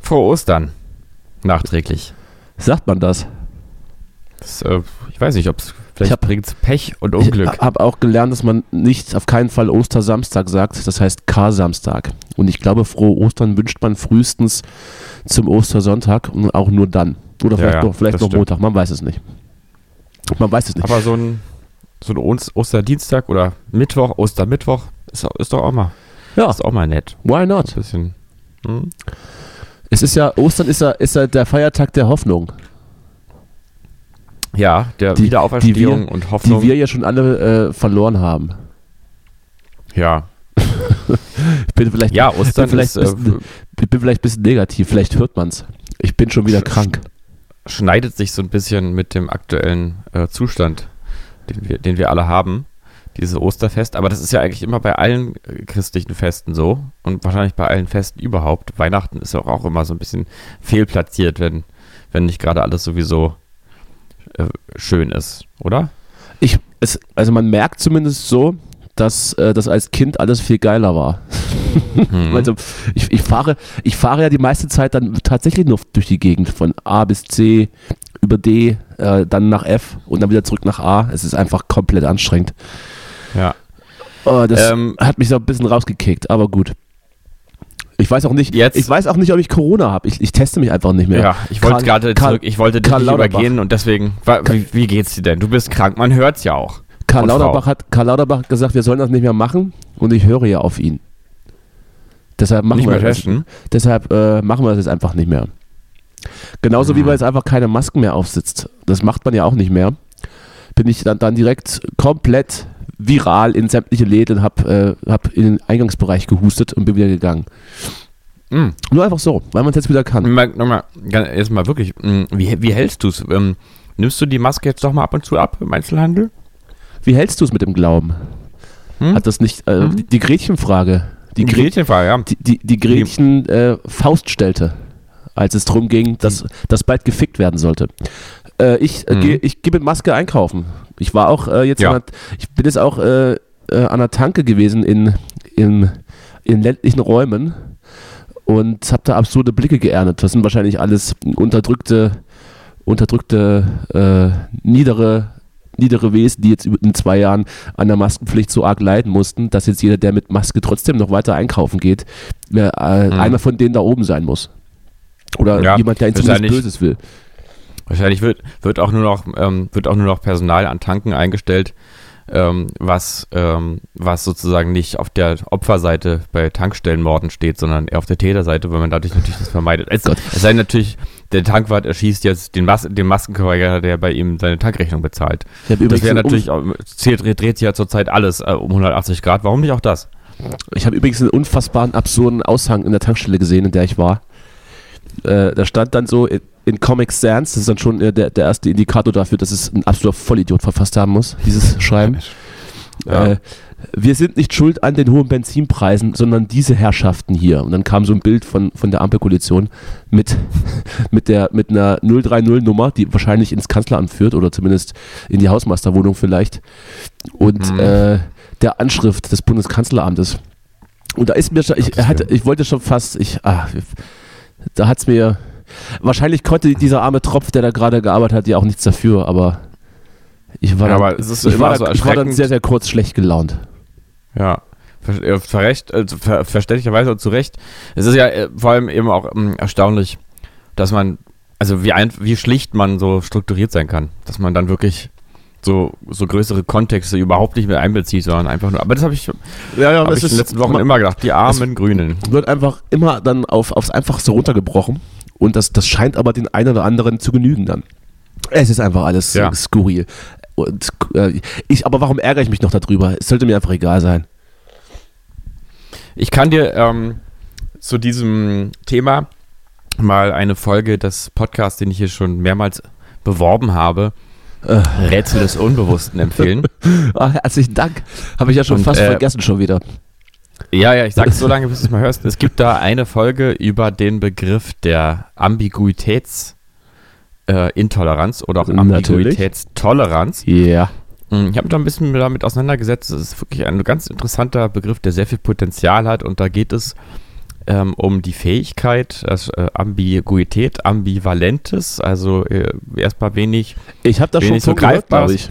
Frohe Ostern. Nachträglich. Sagt man das? Das, äh, ich weiß nicht, ob es vielleicht bringt Pech und Unglück. Ich habe auch gelernt, dass man nicht auf keinen Fall Ostersamstag sagt, das heißt Kar-Samstag. Und ich glaube, frohe Ostern wünscht man frühestens zum Ostersonntag und auch nur dann. Oder Ja, vielleicht ja, noch, vielleicht noch. Montag, man weiß es nicht. Man weiß es nicht. Aber so ein, so ein Os- Osterdienstag oder Mittwoch, Ostermittwoch, ist, ist doch auch mal, ja, ist auch mal nett. why Ein not? bisschen. Hm? Es ist ja, Ostern ist ja, ist ja der Feiertag der Hoffnung, Ja, der Die- Wiederauferstehung die wir- und die Hoffnung. wir ja schon alle äh, verloren haben. ja. Ich bin vielleicht, ja, Ostern bin vielleicht, ist, äh, bisschen, ich bin vielleicht ein bisschen negativ, vielleicht hört man's. Ich bin schon wieder krank. schneidet sich so ein bisschen mit dem aktuellen äh, Zustand, den wir, den wir alle haben, dieses Osterfest. Aber das ist ja eigentlich immer bei allen äh, christlichen Festen so und wahrscheinlich bei allen Festen überhaupt. Weihnachten ist auch, auch immer so ein bisschen fehlplatziert, wenn, wenn nicht gerade alles sowieso äh, schön ist, oder? Ich, es, also man merkt zumindest so, dass äh, das als Kind alles viel geiler war. Hm. Also ich, ich, fahre, ich fahre ja die meiste Zeit dann tatsächlich nur durch die Gegend von A bis C über D, äh, dann nach F und dann wieder zurück nach A. Es ist einfach komplett anstrengend. Ja. Oh, das Ähm, hat mich so ein bisschen rausgekickt, aber gut. Ich weiß auch nicht, Jetzt- ich weiß auch nicht, ob ich Corona habe. Ich, ich teste mich einfach nicht mehr. Ja, ich wollte gerade zurück, ich wollte dich Karl nicht Lauterbach. übergehen und deswegen, wie, wie geht's dir denn? Du bist krank, man hört's ja auch. Karl Lauterbach, Frau. hat, Karl Lauterbach hat gesagt, wir sollen das nicht mehr machen und ich höre ja auf ihn. Deshalb machen nicht wir das. testen. Deshalb äh, machen wir das jetzt einfach nicht mehr. Genauso wie Mhm. man jetzt einfach keine Masken mehr aufsitzt. Das macht man ja auch nicht mehr. Bin ich dann, dann direkt komplett viral in sämtliche Läden und hab, äh, hab in den Eingangsbereich gehustet und bin wieder gegangen. Mhm. Nur einfach so, weil man es jetzt wieder kann. Mal, nochmal, jetzt mal wirklich, mh, wie, wie hältst du es? Ähm, nimmst du die Maske jetzt doch mal ab und zu ab im Einzelhandel? Wie hältst du es mit dem Glauben? Hm? Hat das nicht, äh, Mhm. die, die Gretchenfrage, die, Gre Gretchenfrage, ja. die, die, die Gretchen äh, Faust stellte, als es darum ging, dass, dass bald gefickt werden sollte. Äh, ich äh, Mhm. gehe ich geh mit Maske einkaufen. Ich war auch äh, jetzt Ja. an ich bin jetzt auch äh, äh, an der Tanke gewesen in, in, in ländlichen Räumen und habe da absurde Blicke geerntet. Das sind wahrscheinlich alles unterdrückte, unterdrückte, äh, niedere, niedere Wesen, die jetzt in zwei Jahren an der Maskenpflicht so arg leiden mussten, dass jetzt jeder, der mit Maske trotzdem noch weiter einkaufen geht, äh, Mhm. einer von denen da oben sein muss. Oder Ja, jemand, der ist zumindest Böses will. Wahrscheinlich wird, wird, auch nur noch, ähm, wird auch nur noch Personal an Tanken eingestellt, ähm, was, ähm, was sozusagen nicht auf der Opferseite bei Tankstellenmorden steht, sondern eher auf der Täterseite, weil man dadurch natürlich das vermeidet. Es, es sei natürlich, der Tankwart erschießt jetzt den, Mas den Maskenverweigerer, der bei ihm seine Tankrechnung bezahlt. Das wäre natürlich, auch, zählt, dreht, sich ja zurzeit alles äh, um 180 Grad. Warum nicht auch das? ich habe übrigens einen unfassbaren, absurden Aushang in der Tankstelle gesehen, in der ich war. Äh, da stand dann so in, Comic Sans, das ist dann schon äh, der, der erste Indikator dafür, dass es ein absoluter Vollidiot verfasst haben muss, dieses Schreiben. Ja. Äh, wir sind nicht schuld an den hohen Benzinpreisen, sondern diese Herrschaften hier. Und dann kam so ein Bild von, von der Ampelkoalition mit, mit, der, mit einer 030-Nummer, die wahrscheinlich ins Kanzleramt führt oder zumindest in die Hausmeisterwohnung vielleicht. Und Mhm. äh, der Anschrift des Bundeskanzleramtes. Und da ist mir schon, ich, hatte, ich wollte schon fast, ich, ah, da hat es mir, wahrscheinlich konnte dieser arme Tropf, der da gerade gearbeitet hat, ja auch nichts dafür, aber ich war, Ja, dann, aber es ist ich immer war, so ich war dann sehr, sehr kurz schlecht gelaunt. Ja, ver verrecht, äh, ver verständlicherweise und zu Recht. Es ist ja äh, vor allem eben auch ähm, erstaunlich, dass man, also wie, ein, wie schlicht man so strukturiert sein kann, dass man dann wirklich so, so größere Kontexte überhaupt nicht mehr einbezieht, sondern einfach nur, aber das habe ich, Ja, ja, hab ich in den letzten Wochen immer gedacht, die armen Grünen. wird einfach immer dann auf, aufs Einfachste runtergebrochen und das, das scheint aber den einen oder anderen zu genügen dann. Es ist einfach alles Ja. skurril. Und äh, ich, aber warum ärgere ich mich noch darüber? Es sollte mir einfach egal sein. Ich kann dir ähm, zu diesem Thema mal eine Folge des Podcasts, den ich hier schon mehrmals beworben habe, Äh. Rätsel des Unbewussten empfehlen. Ah, herzlichen Dank. Habe ich ja schon Und, fast äh, vergessen schon wieder. Ja, ja, ich sag's so lange, bis du es mal hörst. Es gibt da eine Folge über den Begriff der Ambiguitätsintoleranz äh, oder auch. Ambiguitätstoleranz. Ja. Mm, Ich habe mich da ein bisschen damit auseinandergesetzt. Das ist wirklich ein ganz interessanter Begriff, der sehr viel Potenzial hat. Und da geht es ähm, um die Fähigkeit, also, äh, Ambiguität, Ambivalentes, also äh, erstmal wenig. Ich habe da schon so ich.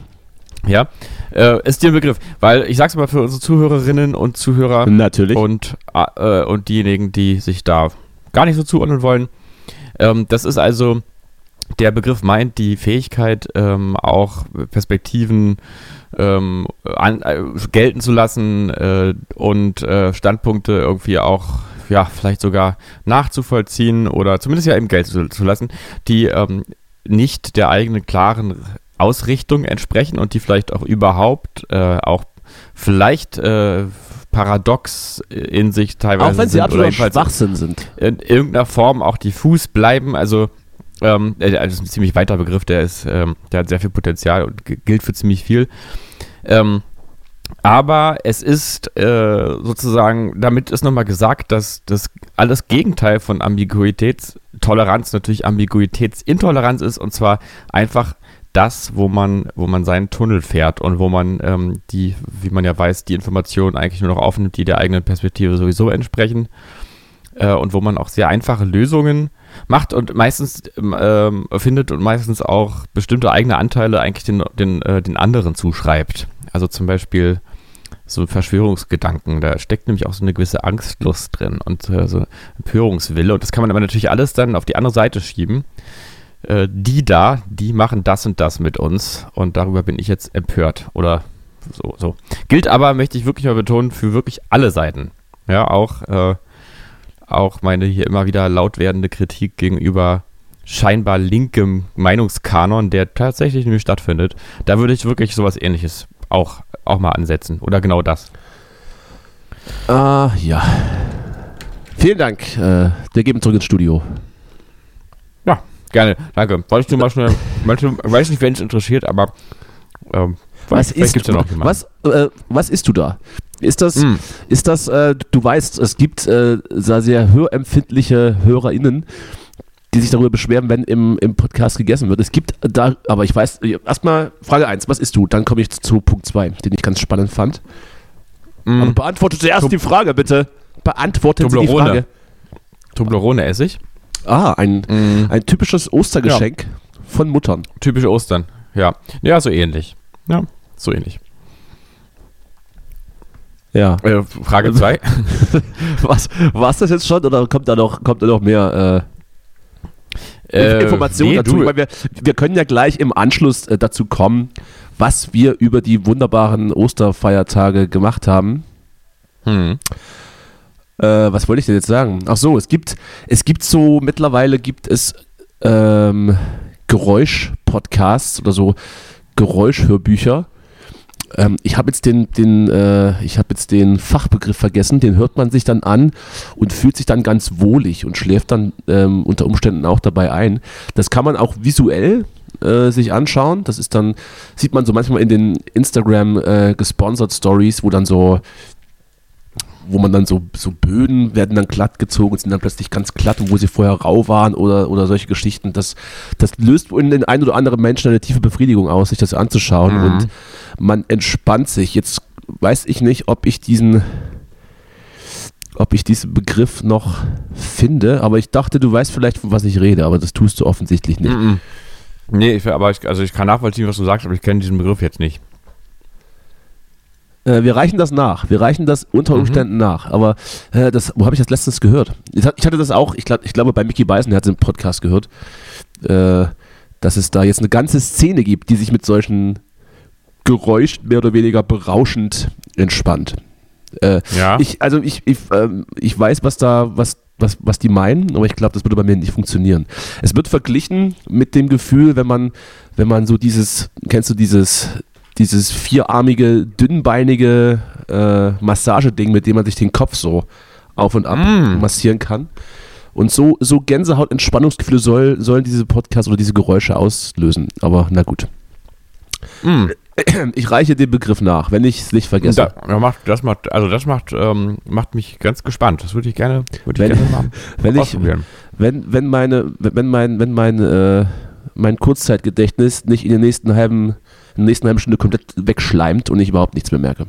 Ja, äh, ist dir ein Begriff, weil ich sag's mal für unsere Zuhörerinnen und Zuhörer Natürlich. und, äh, und diejenigen, die sich da gar nicht so zuordnen wollen. Ähm, das ist also, der Begriff meint die Fähigkeit, ähm, auch Perspektiven ähm, an, äh, gelten zu lassen äh, und äh, Standpunkte irgendwie auch ja, vielleicht sogar nachzuvollziehen oder zumindest ja eben Geld zu, zu lassen, die ähm, nicht der eigenen klaren Ausrichtung entsprechen und die vielleicht auch überhaupt äh, auch vielleicht äh, paradox in sich teilweise auch wenn sie sind absolut Schwachsinn sind. In irgendeiner Form auch diffus bleiben. Also ähm, also das ist ein ziemlich weiter Begriff, der ist, ähm, der hat sehr viel Potenzial und gilt für ziemlich viel. Ähm, aber es ist äh, sozusagen, damit ist nochmal gesagt, dass das alles Gegenteil von Ambiguitätstoleranz natürlich Ambiguitätsintoleranz ist und zwar einfach das, wo man, wo man seinen Tunnel fährt und wo man ähm, die, wie man ja weiß, die Informationen eigentlich nur noch aufnimmt, die der eigenen Perspektive sowieso entsprechen äh, und wo man auch sehr einfache Lösungen macht und meistens ähm, findet und meistens auch bestimmte eigene Anteile eigentlich den, den, äh, den anderen zuschreibt. Also zum Beispiel so Verschwörungsgedanken, da steckt nämlich auch so eine gewisse Angstlust drin und äh, so Empörungswille und das kann man aber natürlich alles dann auf die andere Seite schieben. Äh, die da, die machen das und das mit uns und darüber bin ich jetzt empört oder so, so. Gilt aber, möchte ich wirklich mal betonen, für wirklich alle Seiten. Ja, auch, äh, auch meine hier immer wieder laut werdende Kritik gegenüber scheinbar linkem Meinungskanon, der tatsächlich nämlich stattfindet. Da würde ich wirklich sowas ähnliches auch, auch mal ansetzen. Oder genau das. Ah, ja. Vielen Dank. Äh, wir geben zurück ins Studio. Gerne. Danke. Wolltest du mal schnell, manche, weiß nicht, wen es interessiert, aber ähm, was ist, gibt's ja noch was, äh, was isst du da? Ist das, mm. ist das, äh, du weißt, es gibt äh, sehr hörempfindliche HörerInnen, die sich darüber beschweren, wenn im, im Podcast gegessen wird. Es gibt da, aber ich weiß, erstmal Frage 1, was isst du? Dann komme ich zu Punkt 2, den ich ganz spannend fand. Mm. Aber beantworte zuerst Tub die Frage, bitte. Beantworte die Frage. Toblerone esse ich. Ah, ein, mm. ein typisches Ostergeschenk ja. von Muttern. Typische Ostern, ja. Ja, so ähnlich. Ja, so ähnlich. Ja. Äh, Frage 2. Was, war das jetzt schon oder kommt da noch, kommt da noch mehr? Äh äh, Informationen nee, dazu. Weil wir, wir können ja gleich im Anschluss äh, dazu kommen, was wir über die wunderbaren Osterfeiertage gemacht haben. Hm. Äh, was wollte ich denn jetzt sagen? Ach so, es gibt, es gibt so, mittlerweile gibt es ähm, Geräusch-Podcasts oder so Geräuschhörbücher ähm, ich habe jetzt den, den, äh, ich habe jetzt den Fachbegriff vergessen, den hört man sich dann an und fühlt sich dann ganz wohlig und schläft dann ähm, unter Umständen auch dabei ein. Das kann man auch visuell äh, sich anschauen. Das ist dann, sieht man so manchmal in den Instagram äh, gesponsert Stories, wo dann so wo man dann so, so Böden werden dann glatt gezogen und sind dann plötzlich ganz glatt, wo sie vorher rau waren oder, oder solche Geschichten. Das, das löst in den einen oder anderen Menschen eine tiefe Befriedigung aus, sich das anzuschauen mhm. und man entspannt sich. Jetzt weiß ich nicht, ob ich diesen ob ich diesen Begriff noch finde, aber ich dachte, du weißt vielleicht, von was ich rede, aber das tust du offensichtlich nicht. Mhm. Nee, ich, aber ich, also ich kann nachvollziehen, was du sagst, aber ich kenne diesen Begriff jetzt nicht. Äh, wir reichen das nach. Wir reichen das unter mhm. Umständen mhm. nach. Aber äh, das, wo habe ich das letztens gehört? Ich, hatte das auch, ich, glaub, ich glaube, bei Mickey Beisen, der hat es im Podcast gehört, äh, dass es da jetzt eine ganze Szene gibt, die sich mit solchen Geräuschen mehr oder weniger berauschend entspannt. Äh, ja. Ich, also ich, ich, ähm, ich weiß, was da, was, was, was die meinen, aber ich glaube, das würde bei mir nicht funktionieren. Es wird verglichen mit dem Gefühl, wenn man, wenn man so dieses, kennst du dieses, dieses vierarmige, dünnbeinige äh, Massageding, mit dem man sich den Kopf so auf und ab mm. massieren kann. Und so, so Gänsehaut-Entspannungsgefühle soll, sollen diese Podcasts oder diese Geräusche auslösen. Aber na gut. Mm. Ich reiche den Begriff nach, wenn ich es nicht vergesse. Da, macht, das macht, also das macht, ähm, macht mich ganz gespannt. Das würde ich gerne, würde ich wenn, gerne mal wenn ich, wenn, wenn meine, wenn mein, wenn mein, äh, mein Kurzzeitgedächtnis nicht in den nächsten halben in der nächsten halben Stunde komplett wegschleimt und ich überhaupt nichts mehr merke.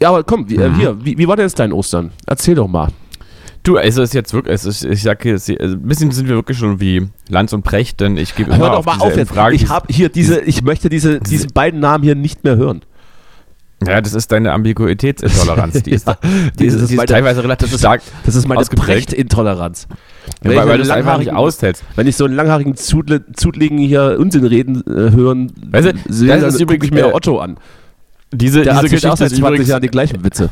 Ja, aber komm, wie, äh, mhm. hier, wie, wie war denn jetzt dein Ostern? Erzähl doch mal. Du, also es ist jetzt wirklich, es ist, ich sage jetzt, also ein bisschen sind wir wirklich schon wie Lanz und Precht, denn ich gebe immer Hör doch mal diese auf jetzt. Frage, ich habe hier diese, ich möchte diese, diese beiden Namen hier nicht mehr hören. ja, das ist deine Ambiguitätsintoleranz, die ist, Ja, die ist, das ist die ist meine- teilweise relativ stark, Das ist meine Ausgeprägt. Ja, Wenn weil, ich weil du langhaarigen- aushältst. Wenn ich so einen langhaarigen Zudle, Zudligen hier Unsinn reden äh, hören, Weißt du, sehe, das dann ist gucke übrigens, mir äh, Otto an. Diese, Der diese auch Geschichte seit ist 20 übrigens, Jahren die gleichen Witze.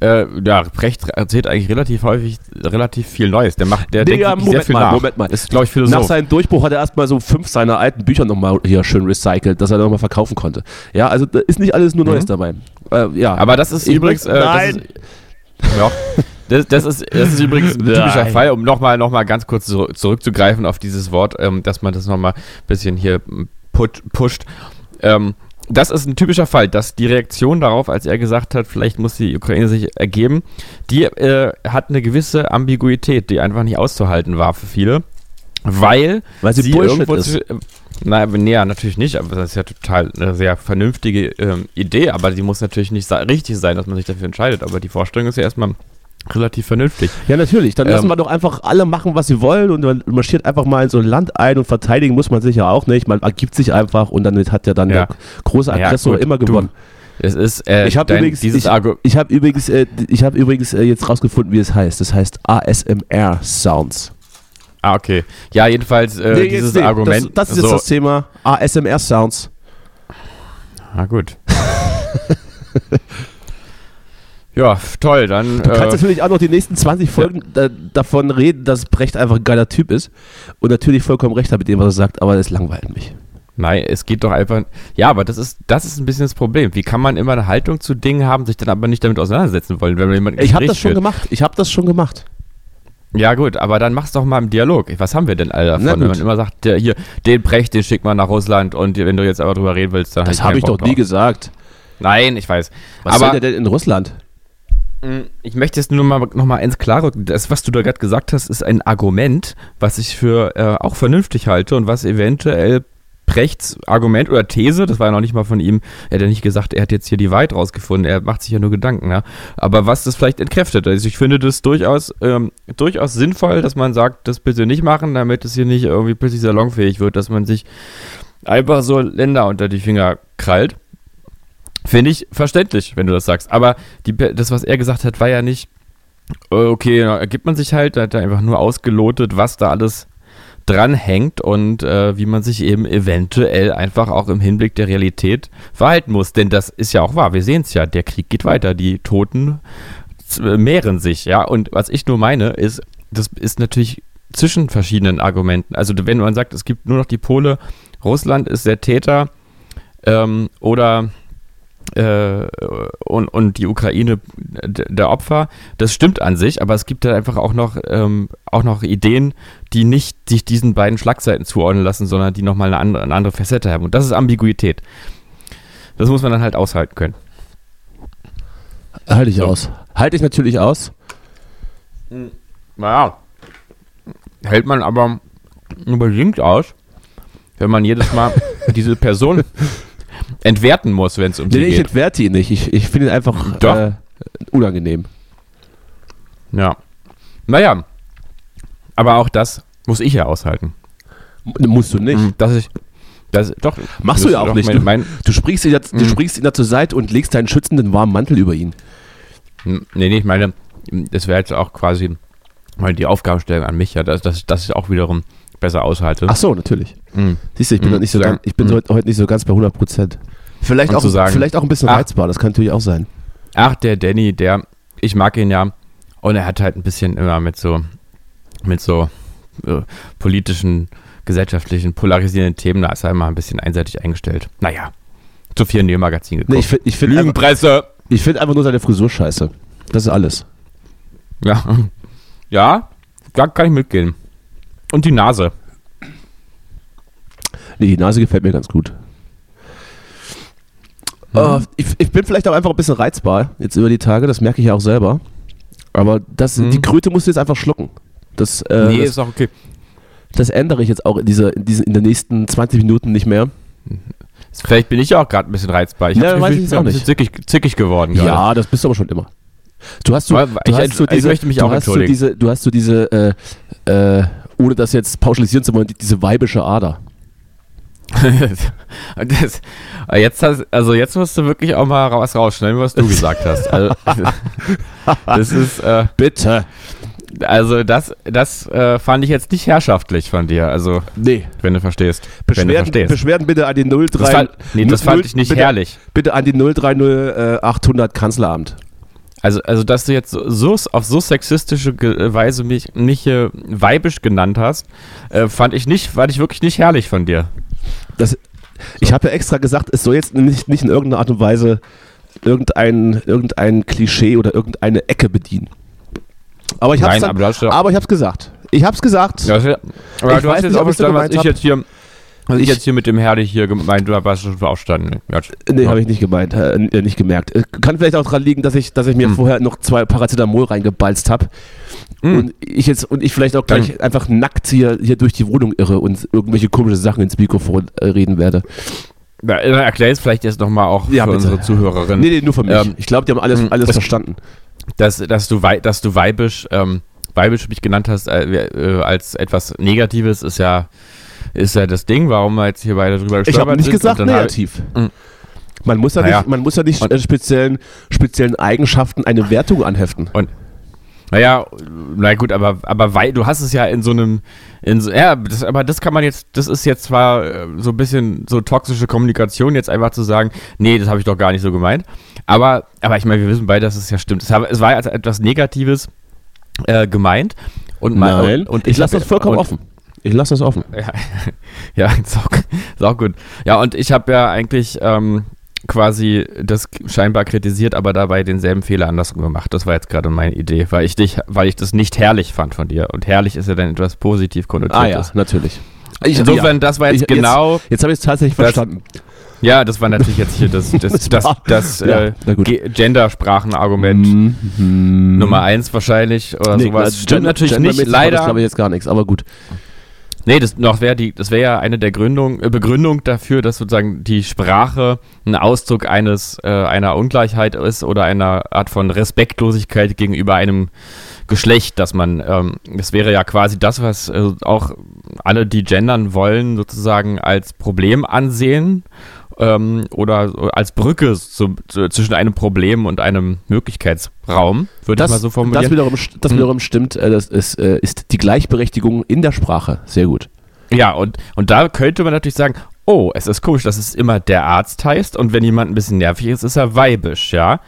äh, ja, Precht erzählt eigentlich relativ häufig relativ viel Neues. Der macht, der Digga, denkt wirklich sehr Moment viel mal, nach. Moment mal. Ist, glaube ich, Nach seinem Durchbruch hat er erstmal so fünf seiner alten Bücher nochmal hier schön recycelt, dass er nochmal verkaufen konnte. Ja, also da ist nicht alles nur Neues Mhm. dabei. Äh, ja. Aber das ist Ich übrigens. Äh, Nein! Ist, ja, das, das, ist, das ist übrigens ein typischer. Fall, um nochmal noch mal ganz kurz zurück, zurückzugreifen auf dieses Wort, ähm, dass man das nochmal ein bisschen hier put, pusht. Ähm, das ist ein typischer Fall, dass die Reaktion darauf, als er gesagt hat, vielleicht muss die Ukraine sich ergeben, die äh, hat eine gewisse Ambiguität, die einfach nicht auszuhalten war für viele, weil, Weil sie Bullshit irgendwo ist. Nein, aber- nee, ja, natürlich nicht, aber das ist ja total eine sehr vernünftige ähm, Idee, aber die muss natürlich nicht richtig sein, dass man sich dafür entscheidet, aber die Vorstellung ist ja erstmal relativ vernünftig. Ja, natürlich. Dann Ähm, lassen wir doch einfach alle machen, was sie wollen und man marschiert einfach mal in so ein Land ein und verteidigen muss man sich ja auch nicht. Man ergibt sich einfach und dann hat ja dann Ja. der große Ja, Aggressor gut, immer du, gewonnen. Es ist äh, Ich habe übrigens, dieses ich, ich hab übrigens, äh, ich hab übrigens äh, jetzt rausgefunden, wie es heißt. Das heißt ASMR Sounds. Ah, okay. Ja, jedenfalls äh, Nee, dieses jetzt, nee, Argument. Das, das ist jetzt so, das Thema ASMR Sounds. Ah, gut. ja, toll, dann. Du kannst äh, natürlich auch noch die nächsten 20 Folgen da, davon reden, dass Brecht einfach ein geiler Typ ist und natürlich vollkommen recht hat mit dem, was er sagt, aber es langweilt mich. Nein, es geht doch einfach. Ja, aber das ist, das ist ein bisschen das Problem. Wie kann man immer eine Haltung zu Dingen haben, sich dann aber nicht damit auseinandersetzen wollen, wenn man jemanden Ich habe das schon gemacht. Ich habe das schon gemacht. Ja, gut, aber dann mach's doch mal im Dialog. Was haben wir denn alle davon? Wenn man immer sagt, der, hier, den Brecht, den schickt man nach Russland und wenn du jetzt aber drüber reden willst, dann Das hab habe ich keinen doch Bock nie drauf. gesagt. Nein, ich weiß. Was aber soll der denn in Russland? Mh, ich möchte jetzt nur mal, noch mal eins klar rücken. Das, was du da gerade gesagt hast, ist ein Argument, was ich für äh, auch vernünftig halte und was eventuell Prechts Argument oder These, das war ja noch nicht mal von ihm, er hat ja nicht gesagt, er hat jetzt hier die Wahrheit rausgefunden, er macht sich ja nur Gedanken, ja. Aber was das vielleicht entkräftet. Also ich finde das durchaus, ähm, durchaus sinnvoll, dass man sagt, das bitte nicht machen, damit es hier nicht irgendwie plötzlich salonfähig wird, dass man sich einfach so Länder unter die Finger krallt. Finde ich verständlich, wenn du das sagst. Aber die, das, was er gesagt hat, war ja nicht, äh, okay, da ergibt man sich halt, da hat er einfach nur ausgelotet, was da alles dranhängt und äh, wie man sich eben eventuell einfach auch im Hinblick der Realität verhalten muss. Denn das ist ja auch wahr, wir sehen es ja, der Krieg geht weiter, die Toten äh, mehren sich, ja. Und was ich nur meine, ist, das ist natürlich zwischen verschiedenen Argumenten. Also wenn man sagt, es gibt nur noch die Pole, Russland ist der Täter ähm, oder äh, und, und die Ukraine der Opfer, das stimmt an sich, aber es gibt da einfach auch noch, ähm, auch noch Ideen, die nicht sich diesen beiden Schlagseiten zuordnen lassen, sondern die nochmal eine andere, eine andere Facette haben. Und das ist Ambiguität. Das muss man dann halt aushalten können. Halte ich So. aus. Halte ich natürlich aus. Naja, hält man aber unbedingt aus, wenn man jedes Mal diese Person entwerten muss, wenn es um Nee, sie nee, ich geht. entwerte ihn nicht. Ich, ich finde ihn einfach äh, unangenehm. Ja. Naja, aber auch das muss ich ja aushalten. M- Musst du nicht. Mhm, Dass ich, dass, doch. Machst das du ja auch nicht. Mein, mein, Du springst, ihn da, du Mhm. springst ihn da zur Seite und legst deinen schützenden warmen Mantel über ihn. nee, nee, ich meine, das wäre jetzt auch quasi mal die Aufgabenstellung an mich, ja, dass, dass, dass ich auch wiederum besser aushalte. Ach so, natürlich. Mhm. Siehst du, ich bin, Mhm. nicht so ganz, ich bin Mhm. heute, nicht so ganz bei 100 Prozent. Vielleicht, auch, sagen, vielleicht auch ein bisschen ah. reizbar, das kann natürlich auch sein. Ach, der Danny, der, ich mag ihn ja. Und er hat halt ein bisschen immer mit so, mit so äh, politischen, gesellschaftlichen, polarisierenden Themen, da ist er immer ein bisschen einseitig eingestellt. Naja, zu viel in dem Magazin geguckt. Nee, ich finde ich find einfach, Lügenpresse. ich find einfach nur seine Frisur scheiße. Das ist alles. Ja. Ja, da kann ich mitgehen. Und die Nase. Nee, die Nase gefällt mir ganz gut. Äh, ich, ich bin vielleicht auch einfach ein bisschen reizbar jetzt über die Tage, das merke ich ja auch selber. Aber das, Mhm. die Kröte musst du jetzt einfach schlucken. Das, äh, nee, das, ist auch okay. das ändere ich jetzt auch in, dieser, in, diesen, in den nächsten 20 Minuten nicht mehr. Vielleicht bin ich ja auch gerade ein bisschen reizbar. Ich Ja, weiß ich ich auch ein bisschen zickig, zickig geworden. gerade. Ja, das bist du aber schon immer. Du hast so, du ich- hast so ich diese, möchte mich du auch hast so entschuldigen. diese, du hast so diese, äh, äh, ohne das jetzt pauschalisieren zu wollen, die- diese weibische Ader. Das, jetzt hast, also jetzt musst du wirklich auch mal was rausschneiden, was du gesagt hast. Also, das ist, äh, Bitte. also das, das äh, fand ich jetzt nicht herrschaftlich von dir. Also Nee. wenn du verstehst. wenn du Beschwerden, verstehst. Beschwerden bitte an die 03. Das fand, nee, das fand null- ich nicht bitte, herrlich. Bitte an die 030 äh, 800 Kanzleramt. Also, also, dass du jetzt so, auf so sexistische Ge- Weise mich nicht äh, weibisch genannt hast, äh, fand ich nicht, fand ich wirklich nicht herrlich von dir. Das, Ich habe ja extra gesagt, es soll jetzt nicht, nicht in irgendeiner Art und Weise irgendein, irgendein Klischee oder irgendeine Ecke bedienen. Aber ich habe es ich hab's gesagt. Ich habe es gesagt. Ja, aber Ich du weiß hast jetzt nicht, auch verstanden, was ich jetzt hier, was ich Ich- jetzt hier mit dem Herrlich hier gemeint habe, was schon aufstanden. Ja. Nee, habe ich nicht gemeint, äh, äh, nicht gemerkt. Äh, Kann vielleicht auch daran liegen, dass ich, dass ich mir Hm. vorher noch zwei Paracetamol reingebalzt habe. Hm. Und ich jetzt und ich vielleicht auch gleich einfach nackt hier, hier durch die Wohnung irre und irgendwelche komische Sachen ins Mikrofon äh, reden werde. Na, äh, Erklär es vielleicht jetzt nochmal auch Ja, für bitte. unsere Zuhörerinnen, Nee, nee, nur für mich. Ähm, ich glaube, die haben alles, hm, alles es- verstanden. dass, dass, du, wei- dass du weibisch, ähm, weibisch mich genannt hast äh, äh, als etwas Negatives, ist ja, ist ja das Ding, warum wir jetzt hier beide drüber Ich habe nicht gesagt Und negativ. Hm. Man muss ja Naja. nicht, man muss ja nicht Und- äh, speziellen, speziellen Eigenschaften eine Wertung anheften. Naja, na gut, aber, aber weil du hast es ja in so einem, in so, ja, das, aber das kann man jetzt, das ist jetzt zwar äh, so ein bisschen so toxische Kommunikation, jetzt einfach zu sagen, nee, das habe ich doch gar nicht so gemeint. Aber, aber ich meine, wir wissen beide, dass es ja stimmt. Es, es war ja als etwas Negatives äh, gemeint. Und Nein, und, und ich lasse hab- das vollkommen und, offen. Ich lasse das offen. Ja, ja ist, auch, ist auch gut. Ja, und ich habe ja eigentlich ähm, quasi das scheinbar kritisiert, aber dabei denselben Fehler andersrum gemacht. Das war jetzt gerade meine Idee, weil ich dich, weil ich das nicht herrlich fand von dir. Und herrlich ist ja dann etwas positiv konnotiert. Ah ja, ist. natürlich. Ich, Insofern, das war jetzt Ich- genau, Jetzt habe ich es tatsächlich Das- verstanden. ja, das war natürlich jetzt hier das, das, Das das, Ja, äh, Gendersprachenargument Mhm. Nummer eins wahrscheinlich oder Nee, sowas. Stimmt Gender- natürlich nicht, gendermäßig war Das leider. glaube ich jetzt gar nichts, aber gut. Nee, das wäre wäre ja eine der Gründung, äh, Begründung dafür, dass sozusagen die Sprache ein Ausdruck eines äh, einer Ungleichheit ist oder einer Art von Respektlosigkeit gegenüber einem Geschlecht, dass man, ähm, das wäre ja quasi das, was äh, auch alle, die gendern wollen, sozusagen als Problem ansehen ähm, oder als Brücke zu, zu, zwischen einem Problem und einem Möglichkeitsraum, würde ich Das, mal so das formulieren. wiederum, st- das Hm. wiederum stimmt, äh, das ist, äh, ist die Gleichberechtigung in der Sprache. Sehr gut. Ja, und, und da könnte man natürlich sagen, oh, es ist komisch, dass es immer der Arzt heißt und wenn jemand ein bisschen nervig ist, ist er weibisch, ja.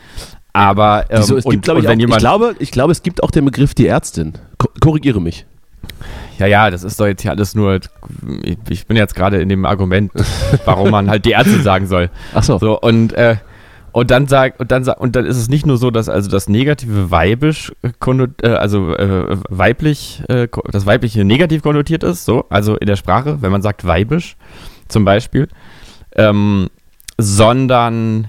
Aber ähm, Wieso, es und, gibt, und ich, auch, wenn ich, jemand, glaube, ich glaube, es gibt auch den Begriff die Ärztin. Ko korrigiere mich. Ja, ja, das ist doch jetzt hier alles nur, ich, ich bin jetzt gerade in dem Argument, warum man halt die Ärzte sagen soll. Ach so. So, und, äh, und dann sagt, und dann sagt, und dann ist es nicht nur so, dass also das negative weibisch, äh, also äh, weiblich, äh, das weibliche negativ konnotiert ist, so, also in der Sprache, wenn man sagt weibisch zum Beispiel, ähm, sondern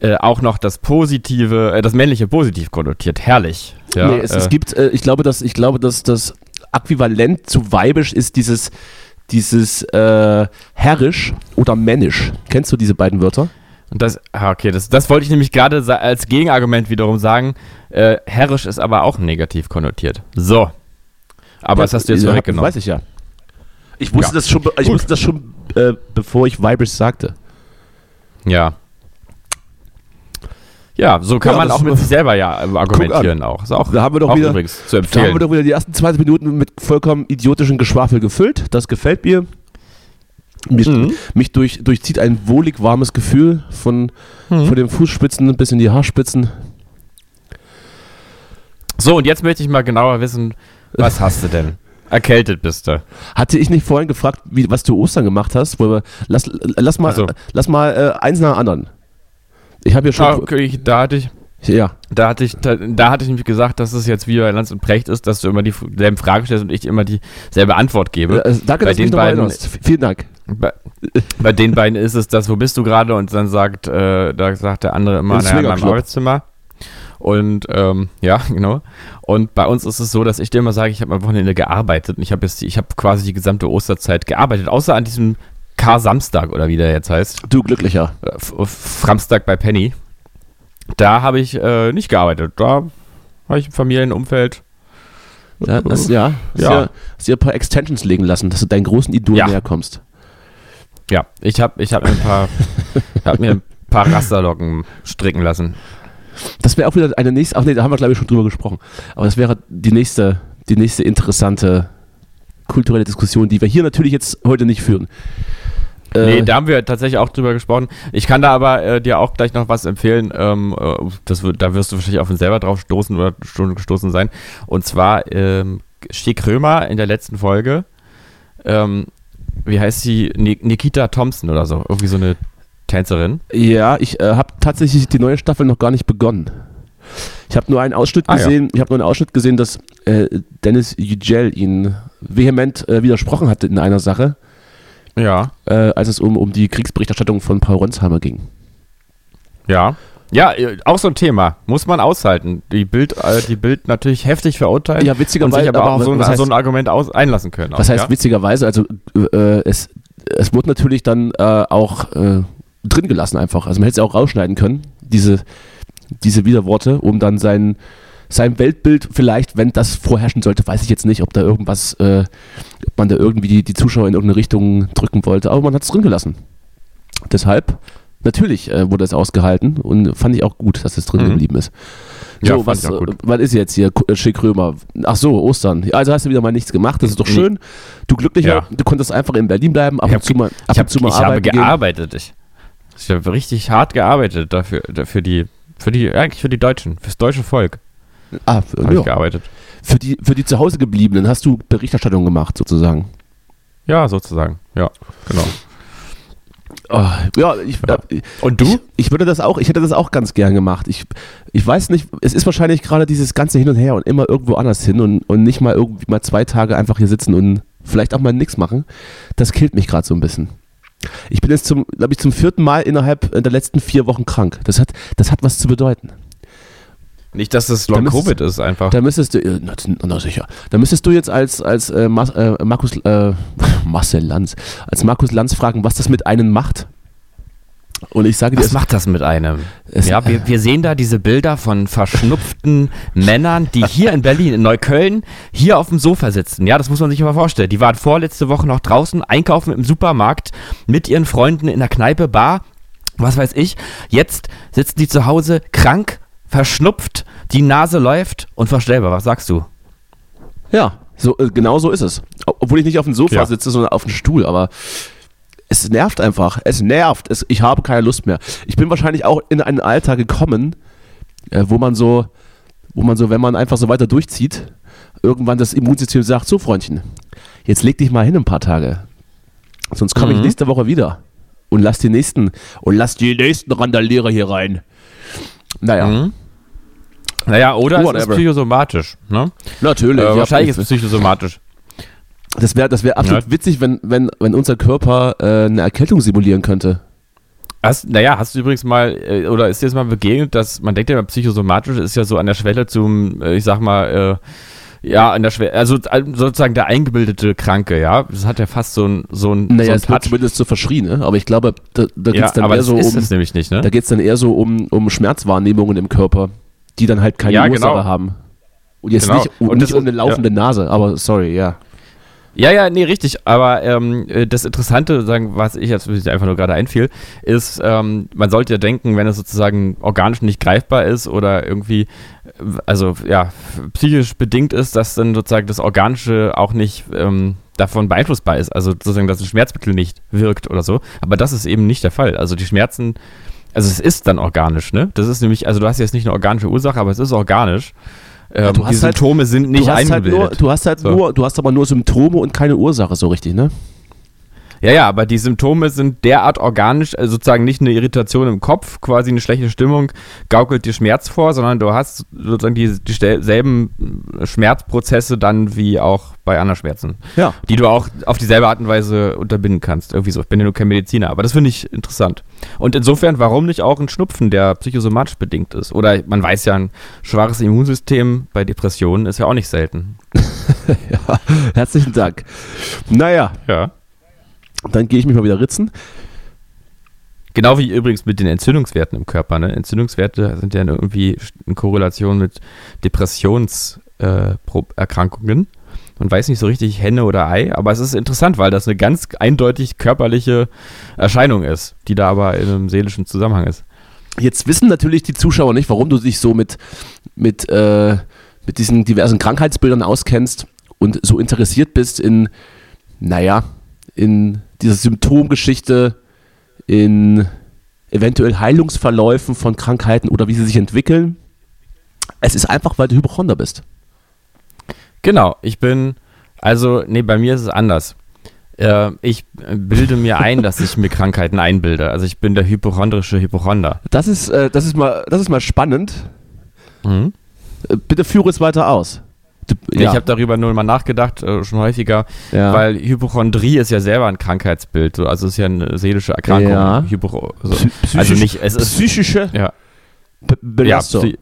äh, auch noch das positive, äh, das männliche positiv konnotiert, herrlich. Ja, nee, es, es gibt, äh, ich glaube, dass, ich glaube, dass das Äquivalent zu weibisch ist dieses, dieses äh, herrisch oder männisch. Kennst du diese beiden Wörter? Und das, ah, okay, das, das wollte ich nämlich gerade als Gegenargument wiederum sagen. Äh, herrisch ist aber auch negativ konnotiert. So. Aber das hast du jetzt ja, vorweggenommen. Weiß ich ja. Ich wusste Ja. das schon, ich Gut. wusste das schon, äh, bevor ich weibisch sagte. Ja. Ja, so kann Ja, man auch mit sich selber ja äh, argumentieren auch. Ist auch, Da haben wir doch wieder- übrigens zu Da haben empfehlen. wir doch wieder die ersten 20 Minuten mit vollkommen idiotischen Geschwafel gefüllt. Das gefällt mir. Mich, Mhm. mich durch, durchzieht ein wohlig warmes Gefühl von, Mhm. von den Fußspitzen bis in die Haarspitzen. So, und jetzt möchte ich mal genauer wissen, was hast du denn? Erkältet bist du. Hatte ich nicht vorhin gefragt, wie, was du Ostern gemacht hast? Wir, lass, lass mal, so. lass mal äh, eins nach dem anderen. Ich habe ja schon. Ah, okay, da hatte ich, Ja. da hatte ich, da, da hatte ich nämlich gesagt, dass es jetzt wie bei Lanz und Precht ist, dass du immer dieselben Fragen stellst und ich immer dieselbe Antwort gebe. Äh, danke, Bei dass du den beiden- Vielen Dank. Bei, bei den beiden ist es das, wo bist du gerade? Und dann sagt, äh, da sagt der andere immer, Im naja, in meinem. Arbeitszimmer. Und ähm, ja, genau. Und bei uns ist es so, dass ich dir immer sage, ich habe am Wochenende gearbeitet und ich habe jetzt, ich habe quasi die gesamte Osterzeit gearbeitet, außer an diesem Kar-Samstag oder wie der jetzt heißt, Du glücklicher. äh, F- Framstag bei Penny. Da habe ich äh, nicht gearbeitet. Da Habe ich im Familienumfeld. Ja, das, ja, hast Ja. ja. Hast dir ein paar Extensions legen lassen, dass du deinen großen Idol Ja. näher kommst. Ja, ich habe ich hab mir ein paar, hab mir ein paar Rasterlocken stricken lassen. Das wäre auch wieder eine nächste, ach nee, da haben wir glaube ich schon drüber gesprochen. Aber das wäre die nächste, die nächste interessante kulturelle Diskussion, die wir hier natürlich jetzt heute nicht führen. Nee, Äh, da haben wir tatsächlich auch drüber gesprochen. Ich kann da aber äh, dir auch gleich noch was empfehlen. Ähm, äh, das da wirst du wahrscheinlich auch von selber drauf stoßen oder schon gestoßen sein. Und zwar ähm, Schick Römer in der letzten Folge. Ähm, wie heißt sie? Ni- Nikita Thompson oder so. Irgendwie so eine Tänzerin. ja, ich äh, habe tatsächlich die neue Staffel noch gar nicht begonnen. Ich habe nur einen Ausschnitt Ah, ja. gesehen, ich habe nur einen Ausschnitt gesehen, dass äh, Dennis Yücel ihn vehement äh, widersprochen hatte in einer Sache, Ja, äh, als es um, um die Kriegsberichterstattung von Paul Ronsheimer ging. ja. Ja, äh, auch so ein Thema. Muss man aushalten. Die Bild, äh, die Bild natürlich heftig verurteilen. Ja, witzigerweise, sich aber auch so, ein- heißt, so ein Argument aus, einlassen können. was auch, heißt ja? witzigerweise, also äh, es, es wurde natürlich dann äh, auch äh, drin gelassen einfach. Also man hätte es auch rausschneiden können, diese, diese Widerworte, um dann sein, sein Weltbild vielleicht, wenn das vorherrschen sollte, weiß ich jetzt nicht, ob da irgendwas, äh, ob man da irgendwie die, die Zuschauer in irgendeine Richtung drücken wollte, aber man hat es drin gelassen. Deshalb, natürlich äh, wurde es ausgehalten und fand ich auch gut, dass es drin Mhm. geblieben ist. Ja, So, fand was, ich äh, was ist jetzt hier, äh, Schick Römer? Ach so, Ostern. Ja, Also hast du wieder mal nichts gemacht, das ist doch schön. Du glücklicher, Ja. du konntest einfach in Berlin bleiben, ab Ich und zu mal, ab ich hab, zu mal ich habe arbeiten gehen. gearbeitet. Ich, ich habe richtig hart gearbeitet dafür, dafür die, für die, eigentlich für die Deutschen, fürs deutsche Volk Ah, für, ja. ich gearbeitet. für, die, für die zu Hause gebliebenen hast du Berichterstattung gemacht, sozusagen. Ja, sozusagen. Ja, genau. Oh, ja, ich, Ja. äh, Und du? Ich, ich würde das auch, ich hätte das auch ganz gern gemacht. Ich, ich weiß nicht, es ist wahrscheinlich gerade dieses ganze Hin und Her und immer irgendwo anders hin und, und nicht mal irgendwie mal zwei Tage einfach hier sitzen und vielleicht auch mal nichts machen. Das killt mich gerade so ein bisschen. Ich bin jetzt zum, glaube ich, zum vierten Mal innerhalb der letzten vier Wochen krank. Das hat, das hat was zu bedeuten. Nicht, dass es Da Long Covid ist einfach. Da müsstest du, äh, na, na sicher, da müsstest du jetzt als, als äh, Mas, äh, Markus, äh, Marcel Lanz, als Markus Lanz fragen, was das mit einem macht. Und ich sage dir, Was macht das mit einem? Ja, wir, wir sehen da diese Bilder von verschnupften Männern, die hier in Berlin, in Neukölln, hier auf dem Sofa sitzen. Ja, das muss man sich mal vorstellen. Die waren vorletzte Woche noch draußen einkaufen im Supermarkt mit ihren Freunden in der Kneipe, Bar, was weiß ich. Jetzt sitzen die zu Hause krank, verschnupft, die Nase läuft und verstellbar. Was sagst du? Ja, so, äh, genau so ist es. Obwohl ich nicht auf dem Sofa Ja. sitze, sondern auf dem Stuhl, aber es nervt einfach. Es nervt. Es, ich habe keine Lust mehr. Ich bin wahrscheinlich auch in ein Alter gekommen, äh, wo man so, wo man so, wenn man einfach so weiter durchzieht, irgendwann das Immunsystem sagt, so Freundchen, jetzt leg dich mal hin ein paar Tage. Sonst komme ich Mhm. nächste Woche wieder. Und lass die nächsten, und lass die nächsten Randalierer hier rein. Naja, Mhm. Naja, oder es ist Whatever. psychosomatisch. Ne? natürlich. Äh, wahrscheinlich ich- ist es psychosomatisch. Das wäre das wär absolut Ja. witzig, wenn, wenn, wenn unser Körper äh, eine Erkältung simulieren könnte. Hast, naja, hast du übrigens mal, äh, oder ist dir jetzt mal begegnet, dass man denkt ja, immer, psychosomatisch ist ja so an der Schwelle zum, äh, ich sag mal, äh, ja, an der Schwelle, also äh, sozusagen der eingebildete Kranke, ja. Das hat ja fast so ein, so ein, Naja, so es ein wird Touch. zumindest so verschrien, ne? aber ich glaube, da, da geht Ja, es dann aber eher das so ist um, es nämlich nicht, ne? da geht's dann eher so um, um Schmerzwahrnehmungen im Körper, die dann halt keine Ja, Ursache genau. haben. Und jetzt Genau. nicht, und Und nicht das um eine laufende Nase, aber sorry, ja. Ja, ja, nee, richtig. Aber ähm, äh, das Interessante, sagen, was ich jetzt einfach nur gerade einfiel, ist, ähm, man sollte ja denken, wenn es sozusagen organisch nicht greifbar ist oder irgendwie, äh, also ja, psychisch bedingt ist, dass dann sozusagen das Organische auch nicht ähm, davon beeinflussbar ist. Also sozusagen, dass ein Schmerzmittel nicht wirkt oder so. Aber das ist eben nicht der Fall. Also die Schmerzen, also es ist dann organisch, ne? Das ist nämlich, also du hast jetzt nicht eine organische Ursache, aber es ist organisch. Ähm, du hast die halt- Symptome sind nicht hast halt eingebildet. nur, du hast halt So. nur, du hast aber nur Symptome und keine Ursache so richtig, ne? Ja, ja, aber die Symptome sind derart organisch, also sozusagen nicht eine Irritation im Kopf, quasi eine schlechte Stimmung gaukelt dir Schmerz vor, sondern du hast sozusagen die, dieselben Schmerzprozesse dann wie auch bei anderen Schmerzen, Ja. die du auch auf dieselbe Art und Weise unterbinden kannst. Irgendwie so. Ich bin ja nur kein Mediziner, aber das finde ich interessant. Und insofern, warum nicht auch ein Schnupfen, der psychosomatisch bedingt ist? Oder man weiß ja, ein schwaches Immunsystem bei Depressionen ist ja auch nicht selten. ja. Herzlichen Dank. Naja, Ja. Dann gehe ich mich mal wieder ritzen. Genau wie übrigens mit den Entzündungswerten im Körper. Ne? Entzündungswerte sind ja irgendwie in Korrelation mit Depressionserkrankungen. Äh, Man weiß nicht so richtig Henne oder Ei, aber es ist interessant, weil das eine ganz eindeutig körperliche Erscheinung ist, die da aber in einem seelischen Zusammenhang ist. Jetzt wissen natürlich die Zuschauer nicht, warum du dich so mit, mit, äh, mit diesen diversen Krankheitsbildern auskennst und so interessiert bist in, naja, in dieser Symptomgeschichte, in eventuell Heilungsverläufen von Krankheiten oder wie sie sich entwickeln. Es ist einfach, weil du Hypochonder bist. Genau, ich bin, also, nee, bei mir ist es anders. Äh, ich bilde mir ein, dass ich mir Krankheiten einbilde. Also ich bin der hypochondrische Hypochonder. Das ist, äh, das ist, mal, das ist mal spannend. Mhm. Äh, Bitte führe es weiter aus. Du, Ich habe darüber nur mal nachgedacht, äh, schon häufiger, Ja. weil Hypochondrie ist ja selber ein Krankheitsbild. So, also es ist ja eine seelische Erkrankung. Ja. Hypo, Also psychisch- nicht, es ist psychische ja, Be Belastung. Ja, Psy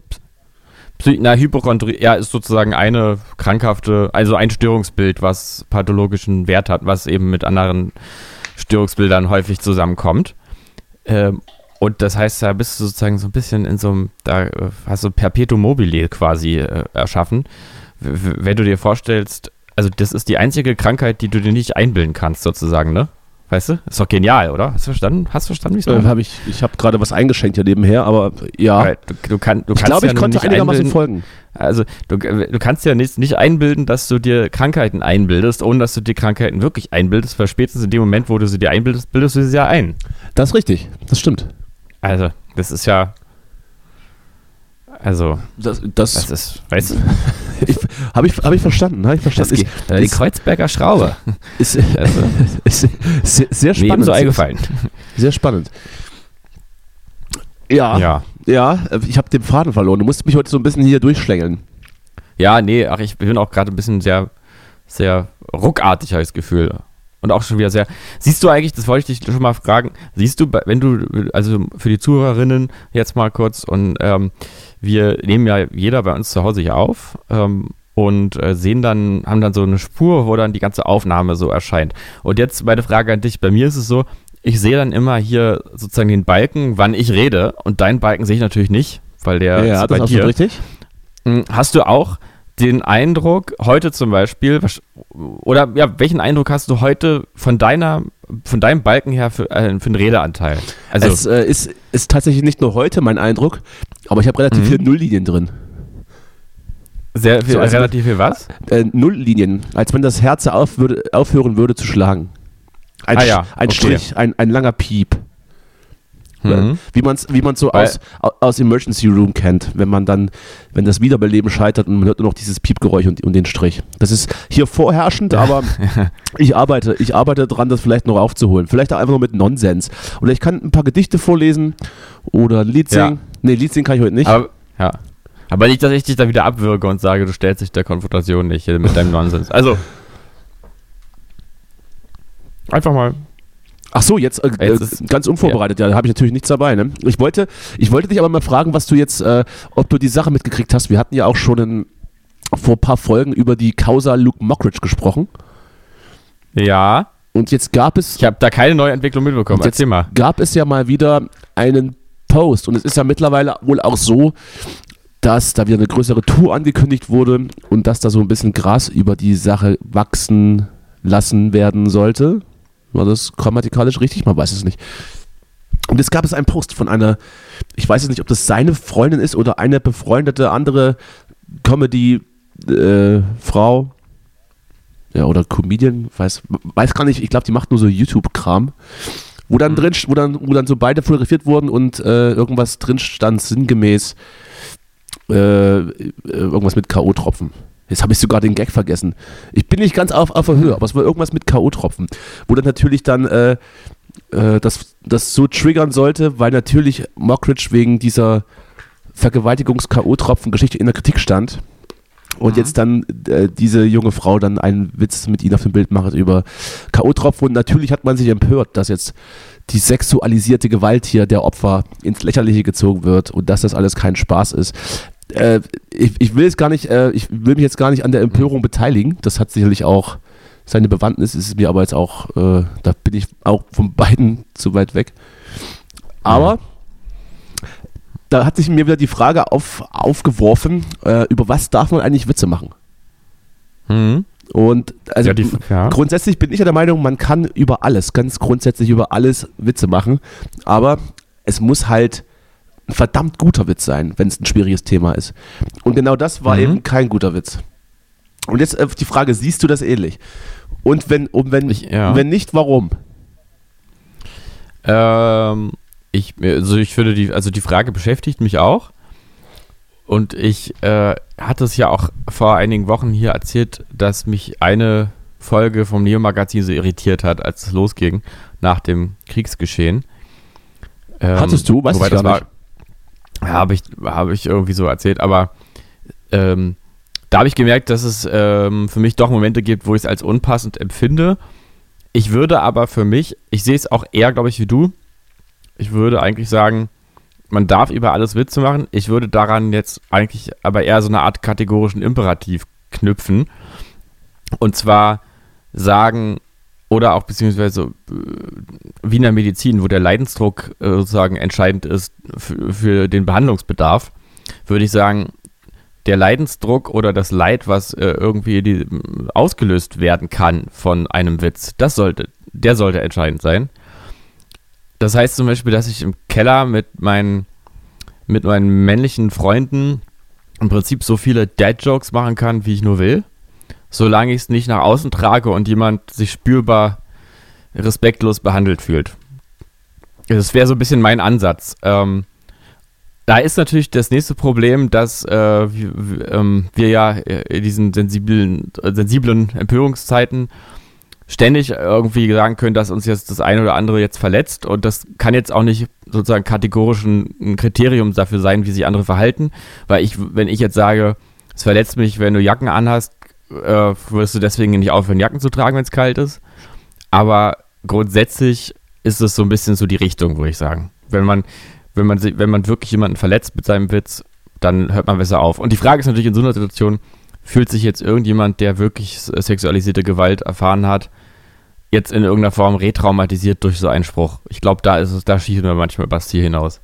Psy na, Hypochondrie ja, ist sozusagen eine krankhafte, also ein Störungsbild, was pathologischen Wert hat, was eben mit anderen Störungsbildern häufig zusammenkommt. Ähm, und das heißt, da bist du sozusagen so ein bisschen in so einem, da äh, hast du Perpetuum mobile quasi äh, erschaffen. Wenn du dir vorstellst, also das ist die einzige Krankheit, die du dir nicht einbilden kannst, sozusagen, ne? Weißt du? Ist doch genial, oder? Hast du verstanden? Hast du verstanden, wie es äh, hab ich ich habe gerade was eingeschenkt hier nebenher, aber ja. Du, du, kann, du ich glaube, ja ich konnte nicht einigermaßen folgen. Also, du, du kannst ja nicht, nicht einbilden, dass du dir Krankheiten einbildest, ohne dass du dir Krankheiten wirklich einbildest, weil spätestens in dem Moment, wo du sie dir einbildest, bildest du sie ja ein. Das ist richtig, das stimmt. Also, das ist ja. Also, Das, das das ist, weißt du, habe ich, hab ich verstanden. Hab ich das verstanden. geht, äh, die ist- Kreuzberger Schraube. ist, Also, ist, ist sehr, sehr mir spannend. ebenso eingefallen. Sehr spannend. Ja, ja, Ja. ich habe den Faden verloren. Du musst mich heute so ein bisschen hier durchschlängeln. Ja, nee, ach, ich bin auch gerade ein bisschen sehr, sehr ruckartig, habe ich das Gefühl. Und auch schon wieder sehr. Siehst du eigentlich, das wollte ich dich schon mal fragen, siehst du, wenn du, also für die Zuhörerinnen jetzt mal kurz, und ähm, wir nehmen ja jeder bei uns zu Hause hier auf ähm, und äh, sehen dann, haben dann so eine Spur, wo dann die ganze Aufnahme so erscheint. Und jetzt meine Frage an dich, bei mir ist es so, ich sehe dann immer hier sozusagen den Balken, wann ich rede, und deinen Balken sehe ich natürlich nicht, weil der ja, ist das bei ist dir. richtig. Mm, Hast du auch den Eindruck, heute zum Beispiel, oder ja, welchen Eindruck hast du heute von deiner, von deinem Balken her für, äh, für einen Redeanteil? Also, es äh, ist, ist tatsächlich nicht nur heute mein Eindruck, aber ich habe relativ Mhm. viele Nulllinien drin. sehr viel, so, also- relativ viel was? Äh, Nulllinien, als wenn das Herz auf würde, aufhören würde zu schlagen. Ein, Ah ja, ein okay. Strich, ein, ein langer Piep. Mhm. Wie man es wie man's so Weil- aus, au- aus Emergency Room kennt, wenn man dann, wenn das Wiederbeleben scheitert und man hört nur noch dieses Piepgeräusch und, und den Strich. Das ist hier vorherrschend, aber ich arbeite, ich arbeite dran, das vielleicht noch aufzuholen. Vielleicht auch einfach nur mit Nonsens. Oder ich kann ein paar Gedichte vorlesen oder ein Lied Ja. singen. Nee, Lied singen kann ich heute nicht. Aber, ja. Aber nicht, dass ich dich da wieder abwürge und sage, du stellst dich der Konfrontation nicht mit deinem Nonsens. Also, einfach mal. Ach so, jetzt, äh, Jetzt äh, ganz unvorbereitet, ja, da habe ich natürlich nichts dabei. Ne? Ich, wollte, ich wollte dich aber mal fragen, was du jetzt, äh, ob du die Sache mitgekriegt hast. Wir hatten ja auch schon in, vor ein paar Folgen über die Causa Luke Mockridge gesprochen. Ja, Und jetzt gab es, ich habe da keine neue Entwicklung mitbekommen. Jetzt- Erzähl mal. gab es ja mal wieder einen Post. Und es ist ja mittlerweile wohl auch so, dass da wieder eine größere Tour angekündigt wurde und dass da so ein bisschen Gras über die Sache wachsen lassen werden sollte. War das grammatikalisch richtig? Man weiß es nicht. Und jetzt gab es einen Post von einer, ich weiß jetzt nicht, ob das seine Freundin ist oder eine befreundete andere Comedy-Frau. ja, oder Comedian, weiß, weiß gar nicht, ich glaube, die macht nur so YouTube-Kram. Wo dann drin, wo dann, wo dann so beide fotografiert wurden und äh, irgendwas drin stand, sinngemäß äh, äh, irgendwas mit K.O.-Tropfen. Jetzt habe ich sogar den Gag vergessen. Ich bin nicht ganz auf, auf der Höhe, aber es war irgendwas mit K.O.-Tropfen. Wo dann natürlich dann äh, äh, das, das so triggern sollte, weil natürlich Mockridge wegen dieser Vergewaltigungs-K.O.-Tropfen-Geschichte in der Kritik stand. Und Mhm. jetzt dann äh, diese junge Frau dann einen Witz mit ihnen auf dem Bild macht über K.O.-Tropfen. Und natürlich hat man sich empört, dass jetzt die sexualisierte Gewalt hier der Opfer ins Lächerliche gezogen wird und dass das alles kein Spaß ist. Äh, ich, ich will jetzt gar nicht, äh, ich will mich jetzt gar nicht an der Empörung beteiligen. Das hat sicherlich auch seine Bewandtnis, ist mir aber jetzt auch, äh, da bin ich auch von beiden zu weit weg. Aber da hat sich mir wieder die Frage auf, aufgeworfen, äh, über was darf man eigentlich Witze machen? Mhm. Und also Ja, die- ja. grundsätzlich bin ich ja der Meinung, man kann über alles, ganz grundsätzlich über alles Witze machen, aber es muss halt ein verdammt guter Witz sein, wenn es ein schwieriges Thema ist. Und genau das war Mhm. eben kein guter Witz. Und jetzt äh, die Frage, siehst du das ähnlich? Und wenn, und wenn, Ich- ja. wenn nicht, warum? Ähm, ich, also ich finde, die, also die Frage beschäftigt mich auch. Und ich äh, hatte es ja auch vor einigen Wochen hier erzählt, dass mich eine Folge vom Neo-Magazin so irritiert hat, als es losging, nach dem Kriegsgeschehen. Ähm, Hattest du? Weiß wobei ich das gar war, ja, habe ich, habe ich irgendwie so erzählt, aber ähm, da habe ich gemerkt, dass es ähm, für mich doch Momente gibt, wo ich es als unpassend empfinde. Ich würde aber für mich, ich sehe es auch eher, glaube ich, wie du. Ich würde eigentlich sagen, man darf über alles Witze machen. Ich würde daran jetzt eigentlich aber eher so eine Art kategorischen Imperativ knüpfen. Und zwar sagen, oder auch beziehungsweise äh, wie in der Medizin, wo der Leidensdruck äh, sozusagen entscheidend ist für, den Behandlungsbedarf, würde ich sagen, der Leidensdruck oder das Leid, was äh, irgendwie ausgelöst werden kann von einem Witz, das sollte, der sollte entscheidend sein. Das heißt zum Beispiel, dass ich im Keller mit meinen, mit meinen männlichen Freunden im Prinzip so viele Dad-Jokes machen kann, wie ich nur will, solange ich es nicht nach außen trage und jemand sich spürbar respektlos behandelt fühlt. Das wäre so ein bisschen mein Ansatz. Ähm, da ist natürlich das nächste Problem, dass äh, wir, ähm, wir ja in diesen sensiblen, sensiblen Empörungszeiten ständig irgendwie sagen können, dass uns jetzt das eine oder andere jetzt verletzt und das kann jetzt auch nicht sozusagen kategorisch ein Kriterium dafür sein, wie sich andere verhalten, weil ich, wenn ich jetzt sage, es verletzt mich, wenn du Jacken anhast, äh, wirst du deswegen nicht aufhören, Jacken zu tragen, wenn es kalt ist, aber grundsätzlich ist es so ein bisschen so die Richtung, würde ich sagen. Wenn man, wenn man, wenn man wirklich jemanden verletzt mit seinem Witz, dann hört man besser auf. Und die Frage ist natürlich in so einer Situation, fühlt sich jetzt irgendjemand, der wirklich sexualisierte Gewalt erfahren hat, jetzt in irgendeiner Form retraumatisiert durch so einen Spruch? Ich glaube, da ist es, da schießen wir manchmal Ziel hinaus.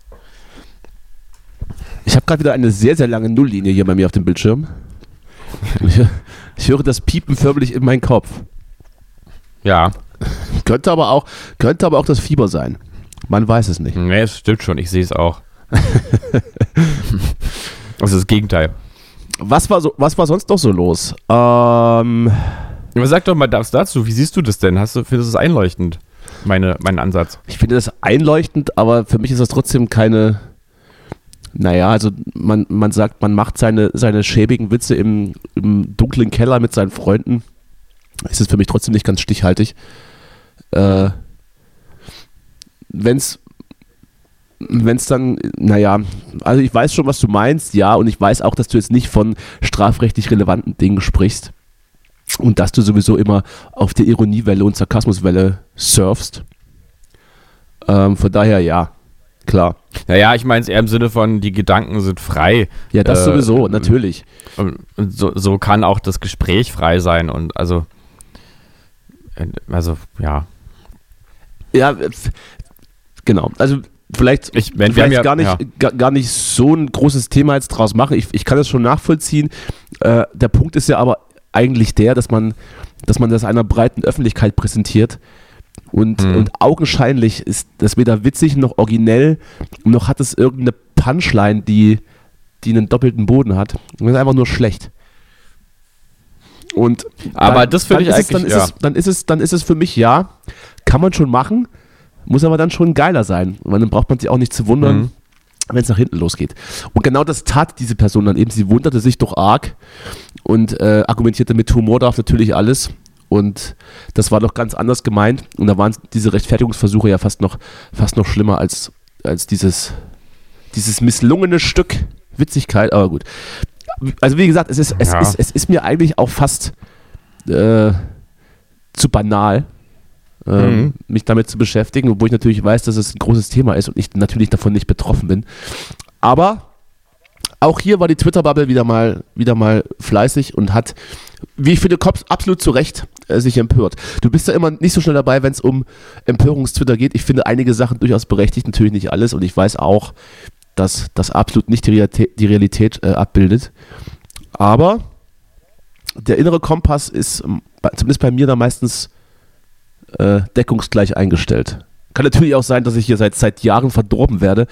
Ich habe gerade wieder eine sehr, sehr lange Nulllinie hier bei mir auf dem Bildschirm. Ich, ich höre das Piepen förmlich in meinen Kopf. Ja, Könnte aber auch, könnte aber auch das Fieber sein. Man weiß es nicht. nee, es stimmt schon, ich sehe es auch. das ist das Gegenteil. Was war, so, was war sonst noch so los? Ähm, Aber sag doch mal das dazu, wie siehst du das denn? Hast du, findest du es einleuchtend, meine, meinen Ansatz? ich finde das einleuchtend, aber für mich ist das trotzdem keine. Naja, also man, man sagt, man macht seine, seine schäbigen Witze im, im dunklen Keller mit seinen Freunden. Ist es für mich trotzdem nicht ganz stichhaltig. Äh, wenn's wenn's dann, naja, also ich weiß schon, was du meinst, ja, und ich weiß auch, dass du jetzt nicht von strafrechtlich relevanten Dingen sprichst und dass du sowieso immer auf der Ironiewelle und Sarkasmuswelle surfst. Ähm, von daher ja, klar. Naja, ich meine es eher im Sinne von, die Gedanken sind frei. Ja, das Äh, sowieso, natürlich. So, so kann auch das Gespräch frei sein und also, also ja. Ja, genau. Also vielleicht, Ich, wenn, vielleicht ja, gar, nicht, ja. gar, gar nicht so ein großes Thema jetzt draus machen. Ich, ich kann das schon nachvollziehen. Äh, der Punkt ist ja aber eigentlich der, dass man, dass man das einer breiten Öffentlichkeit präsentiert. Und, Mhm. und augenscheinlich ist das weder witzig noch originell, noch hat es irgendeine Punchline, die, die einen doppelten Boden hat. Und das ist einfach nur schlecht. Und Aber dann- das finde ich ist es, dann, eigentlich, ist ja. es, dann, ist es, dann ist es für mich ja, kann man schon machen, muss aber dann schon geiler sein. Weil dann braucht man sich auch nicht zu wundern, Mhm. wenn es nach hinten losgeht. Und genau das tat diese Person dann eben. Sie wunderte sich doch arg und äh, argumentierte mit Humor darf natürlich alles. Und das war doch ganz anders gemeint. Und da waren diese Rechtfertigungsversuche ja fast noch, fast noch schlimmer als, als dieses, dieses misslungene Stück Witzigkeit. Aber gut. Also wie gesagt, es ist, es Ja. ist, es ist mir eigentlich auch fast äh, zu banal, ähm, Mhm. mich damit zu beschäftigen, obwohl ich natürlich weiß, dass es ein großes Thema ist und ich natürlich davon nicht betroffen bin. Aber Auch hier war die Twitter-Bubble wieder mal, wieder mal fleißig und hat, wie ich finde, Kops absolut zu Recht äh, sich empört. Du bist ja immer nicht so schnell dabei, wenn es um Empörungstwitter geht. Ich finde einige Sachen durchaus berechtigt, natürlich nicht alles. Und ich weiß auch, dass das absolut nicht die Realität, die Realität äh, abbildet. Aber der innere Kompass ist zumindest bei mir da meistens äh, deckungsgleich eingestellt. Kann natürlich auch sein, dass ich hier seit, seit Jahren verdorben werde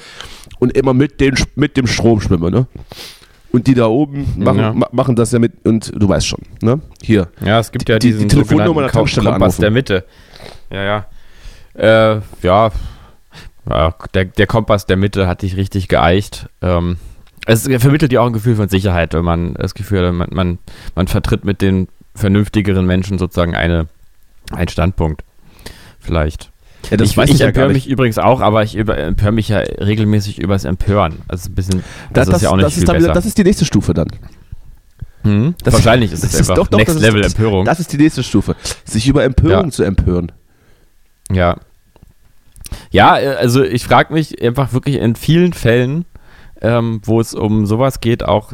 und immer mit, den, mit dem Strom schwimme, ne? Und die da oben machen, Ja. ma machen das ja mit, und du weißt schon, ne? Hier. Ja, es gibt ja Die- die diesen Telefonnummer der Tankstelle Kompass der Mitte. Ja, ja. Äh, ja. ja der, der Kompass der Mitte hat dich richtig geeicht. Ähm, es vermittelt dir auch ein Gefühl von Sicherheit, wenn man das Gefühl hat, man, man, man vertritt mit den vernünftigeren Menschen sozusagen eine, einen Standpunkt. Vielleicht. Ja, das ich ich ja empöre mich übrigens auch, aber ich empöre mich ja regelmäßig übers Empören. Also ein bisschen, Das, das, ist ja auch nicht das, viel ist besser. wieder, das ist die nächste Stufe dann. Hm? das- Wahrscheinlich ist das es ist einfach doch- doch, Next das ist- Level das- Empörung. Das ist die nächste Stufe. Sich über Empörung Ja. zu empören. Ja. Ja, äh, also ich frage mich einfach wirklich in vielen Fällen, ähm, wo es um sowas geht, auch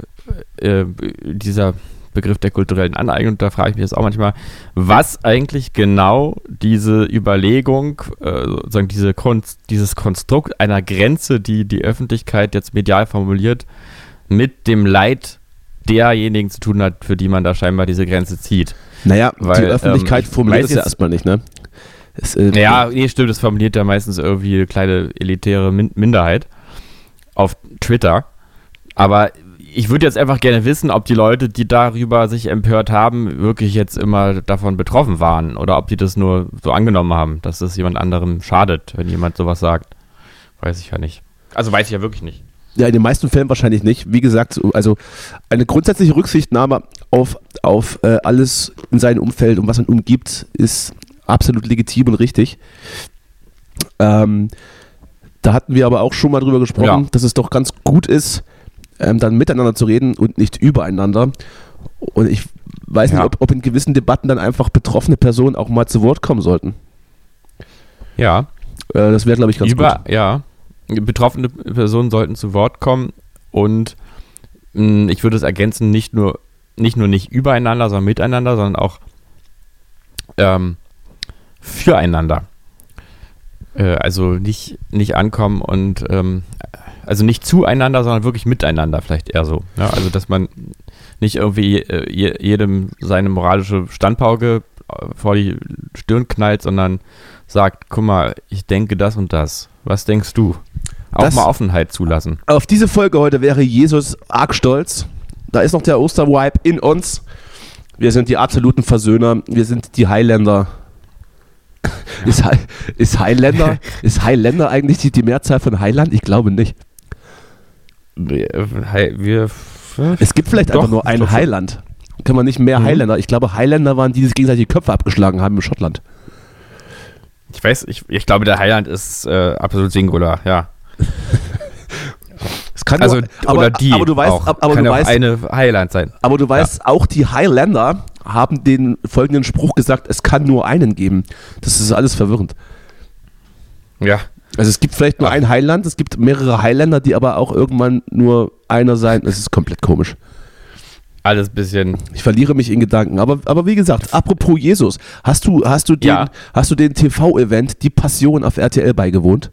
äh, dieser Begriff der kulturellen Aneignung, da frage ich mich jetzt auch manchmal, was eigentlich genau diese Überlegung, äh, sozusagen diese Konst, dieses Konstrukt einer Grenze, die die Öffentlichkeit jetzt medial formuliert, mit dem Leid derjenigen zu tun hat, für die man da scheinbar diese Grenze zieht. Naja, die Weil, Öffentlichkeit ähm, formuliert es ja erstmal nicht, ne? Es, äh, Ja, nee, stimmt, das formuliert ja meistens irgendwie eine kleine elitäre Min Minderheit auf Twitter. Aber ich würde jetzt einfach gerne wissen, ob die Leute, die darüber sich empört haben, wirklich jetzt immer davon betroffen waren oder ob die das nur so angenommen haben, dass es jemand anderem schadet, wenn jemand sowas sagt. Weiß ich ja nicht. Also weiß ich ja wirklich nicht. Ja, in den meisten Fällen wahrscheinlich nicht. Wie gesagt, also eine grundsätzliche Rücksichtnahme auf, auf äh, alles in seinem Umfeld und was ihn umgibt, ist absolut legitim und richtig. Ähm, da hatten wir aber auch schon mal drüber gesprochen, Ja. dass es doch ganz gut ist, ähm, dann miteinander zu reden und nicht übereinander. Und ich weiß nicht, Ja. ob, ob in gewissen Debatten dann einfach betroffene Personen auch mal zu Wort kommen sollten. Ja, Äh, das wäre, glaube ich, ganz Über, gut. ja. Betroffene Personen sollten zu Wort kommen und mh, ich würde es ergänzen, nicht nur, nicht nur nicht übereinander, sondern miteinander, sondern auch ähm, füreinander. Äh, also nicht, nicht ankommen und ähm, also nicht zueinander, sondern wirklich miteinander, vielleicht eher so. Ja, also dass man nicht irgendwie äh, je, jedem seine moralische Standpauke äh, vor die Stirn knallt, sondern sagt, guck mal, ich denke das und das. Was denkst du? Auch Das- mal Offenheit zulassen. Auf diese Folge heute wäre Jesus arg stolz. Da ist noch der Ostervibe in uns. Wir sind die absoluten Versöhner. Wir sind die Highlander. Ist, Hi- ist Highlander, ist Highlander eigentlich die, die Mehrzahl von Highland? Ich glaube nicht. Wir, Es gibt vielleicht Doch, einfach nur ein. Highland. Kann man nicht mehr Mhm. Highlander. Ich glaube, Highlander waren die, die sich gegenseitig die Köpfe abgeschlagen haben in Schottland. ich weiß, ich, ich glaube, der Highland ist äh, absolut singular, ja. Es kann Also, nur, aber, oder die aber du weißt, auch. aber, Kann du ja weißt, eine Highland sein. aber du weißt, auch die Highlander haben den folgenden Spruch gesagt, es kann nur einen geben. Das ist alles verwirrend. Ja. Also es gibt vielleicht nur Ach. ein Highland, es gibt mehrere Highlander, die aber auch irgendwann nur einer sein. Es ist komplett komisch. Alles bisschen. Ich verliere mich in Gedanken. Aber, aber wie gesagt, apropos Jesus, hast du, hast du den, Ja. hast du den TV-Event Die Passion auf RTL beigewohnt?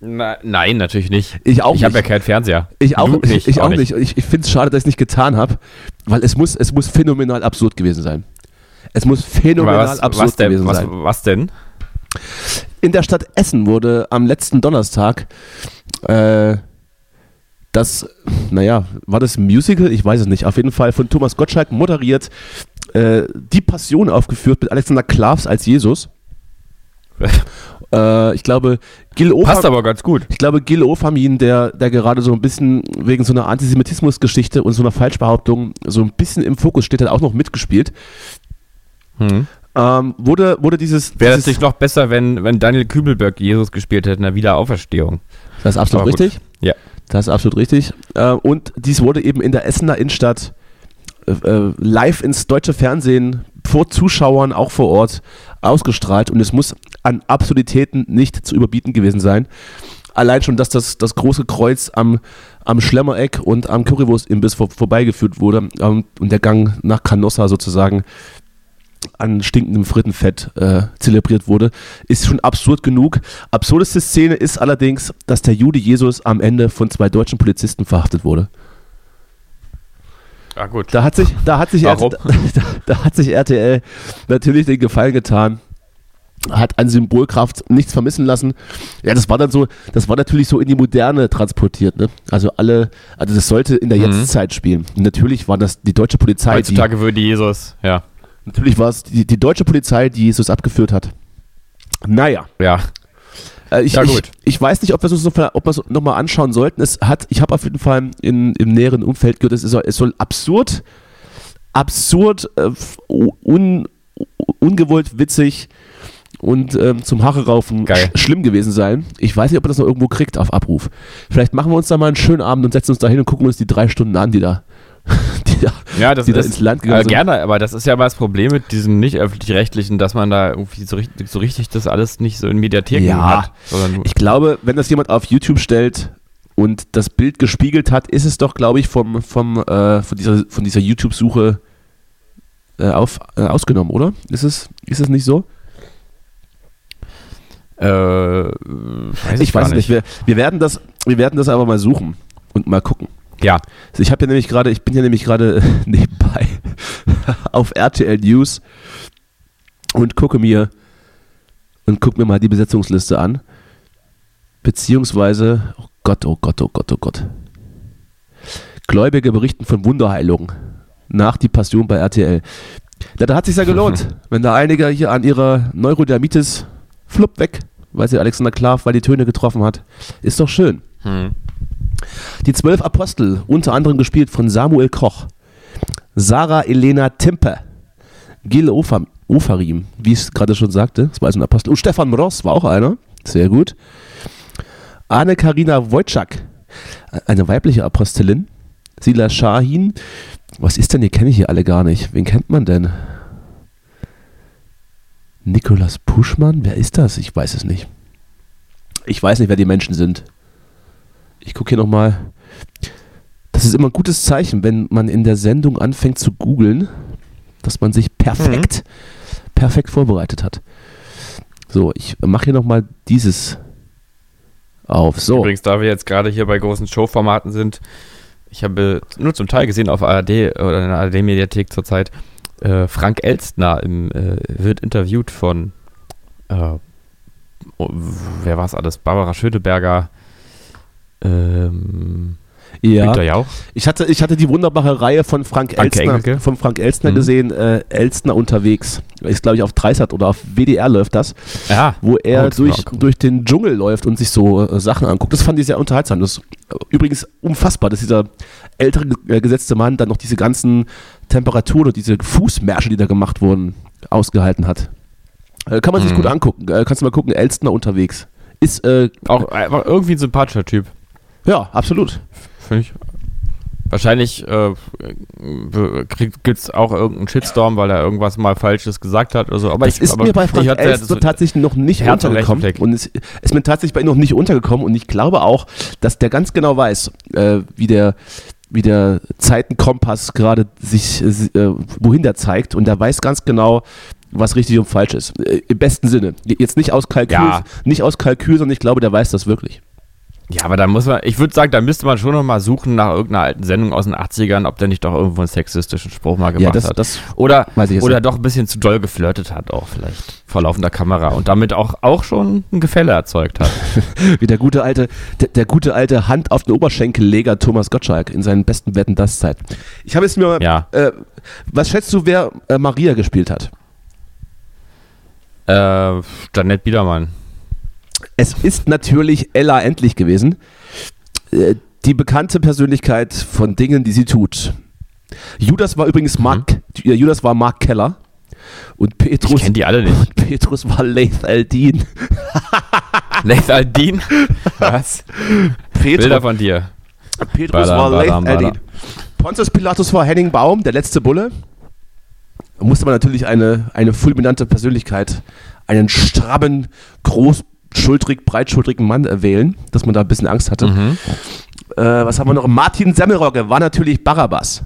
Na, nein, natürlich nicht. Ich auch Ich habe ja nicht. keinen Fernseher. Ich auch Du nicht. Ich auch nicht. Ich, ich finde es schade, dass ich es nicht getan habe, weil es muss, es muss phänomenal absurd gewesen sein. Es muss phänomenal was, absurd was, denn, gewesen was, sein. was denn? In der Stadt Essen wurde am letzten Donnerstag äh, das, naja, war das ein Musical? Ich weiß es nicht. Auf jeden Fall von Thomas Gottschalk moderiert, äh, Die Passion aufgeführt mit Alexander Klavs als Jesus. Äh, ich glaube, Gil Passt Ofam, aber ganz gut. ich glaube, Gil Ofamin, der, der gerade so ein bisschen wegen so einer Antisemitismusgeschichte und so einer Falschbehauptung so ein bisschen im Fokus steht, hat auch noch mitgespielt. Hm. Ähm, wurde, wurde dieses. Wäre es nicht noch besser, wenn, wenn Daniel Kübelberg Jesus gespielt hätte in der Wiederauferstehung? Das ist absolut richtig. Ja. Das ist absolut richtig. Äh, und dies wurde eben in der Essener Innenstadt äh, äh, live ins deutsche Fernsehen vor Zuschauern, auch vor Ort, ausgestrahlt. Und es muss an Absurditäten nicht zu überbieten gewesen sein. Allein schon, dass das, das große Kreuz am, am Schlemmereck und am Currywurst-Imbiss vor, vorbeigeführt wurde ähm, und der Gang nach Canossa sozusagen an stinkendem Frittenfett äh, zelebriert wurde, ist schon absurd genug. Absurdeste Szene ist allerdings, dass der Jude Jesus am Ende von zwei deutschen Polizisten verhaftet wurde. Ja, gut. Da hat sich, da hat sich, Warum? da, da hat sich RTL natürlich den Gefallen getan. Hat an Symbolkraft nichts vermissen lassen. Ja, das war dann so, das war natürlich so in die Moderne transportiert, ne? Also alle, also das sollte in der Mhm. Jetztzeit spielen. Und natürlich war das die deutsche Polizei, die, Heutzutage würde Jesus, ja. Natürlich war es die, die deutsche Polizei, die Jesus abgeführt hat. Naja, Ja, äh, ich, Ja, ich, gut. ich weiß nicht, ob wir es uns wir es nochmal anschauen sollten. Es hat, ich habe auf jeden Fall in, im näheren Umfeld gehört, es, soll, es soll absurd, absurd, äh, un, ungewollt witzig und ähm, zum Haare raufen sch schlimm gewesen sein. Ich weiß nicht, ob man das noch irgendwo kriegt auf Abruf. Vielleicht machen wir uns da mal einen schönen Abend und setzen uns da hin und gucken uns die drei Stunden an, die da, die da, ja das die da ist ins Land gegangen äh, sind. gerne, aber das ist ja mal das Problem mit diesen nicht öffentlich-rechtlichen, dass man da irgendwie so richtig, so richtig das alles nicht so in Mediatheken Ja. hat. Ich glaube, wenn das jemand auf YouTube stellt und das Bild gespiegelt hat, ist es doch, glaube ich, vom, vom, äh, von dieser, von dieser YouTube-Suche äh, auf, äh, ausgenommen, oder? Ist es, ist es nicht so? äh, weiß Ich, gar weiß nicht. Wir, wir, werden das, wir werden das aber mal suchen und mal gucken. Ja, ich habe ja nämlich gerade, ich bin ja nämlich gerade nebenbei auf RTL News und gucke mir und gucke mir mal die Besetzungsliste an. Beziehungsweise, oh Gott, oh Gott, oh Gott, oh Gott. Gläubige berichten von Wunderheilung nach die Passion bei RTL. Ja, da hat sich ja gelohnt, wenn da einige hier an ihrer Neurodermitis flupp weg, weil sie Alexander Klav, weil die Töne getroffen hat. Ist doch schön. hm. Die zwölf Apostel, unter anderem gespielt von Samuel Koch, Sarah Elena Timpe, Gil Ofam, Ofarim, wie ich es gerade schon sagte, das war so ein Apostel, und Stefan Mross war auch einer, sehr gut. Anne-Karina Wojcik, eine weibliche Apostelin. Sila Shahin, was ist denn, die kenne ich hier alle gar nicht. Wen kennt man denn? Nikolas Puschmann, wer ist das? Ich weiß es nicht. Ich weiß nicht, wer die Menschen sind. Ich gucke hier nochmal. Das ist immer ein gutes Zeichen, wenn man in der Sendung anfängt zu googeln, dass man sich perfekt, perfekt vorbereitet hat. So, ich mache hier nochmal dieses auf. So, Übrigens, da wir jetzt gerade hier bei großen Showformaten sind, ich habe nur zum Teil gesehen auf ARD oder in der ARD-Mediathek zurzeit, äh, Frank Elstner im, äh, wird interviewt von, äh, oh, wer war es alles? Barbara Schöneberger, ähm, ja. Günter Jauch. Ich hatte, ich hatte die wunderbare Reihe von Frank Elstner, Engelke. von Frank Elstner Mhm. gesehen, äh, Elstner unterwegs. Ist, glaube ich, auf Dreisat oder auf WDR läuft das, Ja, wo er Oh, durch, cool. durch den Dschungel läuft und sich so äh, Sachen anguckt. Das fand ich sehr unterhaltsam. Das ist übrigens unfassbar, dass dieser ältere äh, gesetzte Mann dann noch diese ganzen Temperaturen und diese Fußmärsche, die da gemacht wurden, ausgehalten hat. Äh, kann man sich Mhm. gut angucken. Äh, kannst du mal gucken, Elstner unterwegs. Ist, äh, auch einfach irgendwie ein sympathischer Typ. Ja, absolut. Finde ich. Wahrscheinlich äh, gibt es auch irgendeinen Shitstorm, weil er irgendwas mal Falsches gesagt hat oder so. Aber das ich, ist aber mir bei Frank das- tatsächlich noch nicht untergekommen. Und es ist mir tatsächlich bei ihm noch nicht untergekommen. Und ich glaube auch, dass der ganz genau weiß, äh, wie der wie der Zeitenkompass gerade sich, äh, wohin der zeigt. Und der weiß ganz genau, was richtig und falsch ist. Äh, Im besten Sinne. Jetzt nicht aus Kalkül, Ja. nicht aus Kalkül, sondern ich glaube, der weiß das wirklich. Ja, aber da muss man, ich würde sagen, da müsste man schon noch mal suchen nach irgendeiner alten Sendung aus den 80ern, ob der nicht doch irgendwo einen sexistischen Spruch mal gemacht Ja, das, hat. das Oder, oder nicht. doch ein bisschen zu doll geflirtet hat auch vielleicht vor laufender Kamera und damit auch, auch schon ein Gefälle erzeugt hat. Wie der gute alte, der, der gute alte Hand auf den Oberschenkelleger Thomas Gottschalk in seinen besten Wetten das Zeit. Ich habe jetzt mir, Ja. äh, was schätzt du, wer äh, Maria gespielt hat? äh, Janette Biedermann. Es ist natürlich Ella Endlich gewesen. Äh, Die bekannte Persönlichkeit von Dingen, die sie tut. Judas war übrigens Mark, äh, Judas war Mark Keller und Mhm. Ich Petrus, kenne die alle nicht. Petrus war Laith Aldin. Lex Aldin? Was? Bilder Petrus, von dir. Petrus Badam, war badam. Aldin. Pontius Pilatus war Henning Baum, der letzte Bulle. Da musste man natürlich eine, eine fulminante Persönlichkeit, einen strammen, groß, schultrig, breitschultrigen Mann äh, wählen, dass man da ein bisschen Angst hatte. Mhm. Äh, was haben wir noch? Martin Semmelrogge war natürlich Barabbas.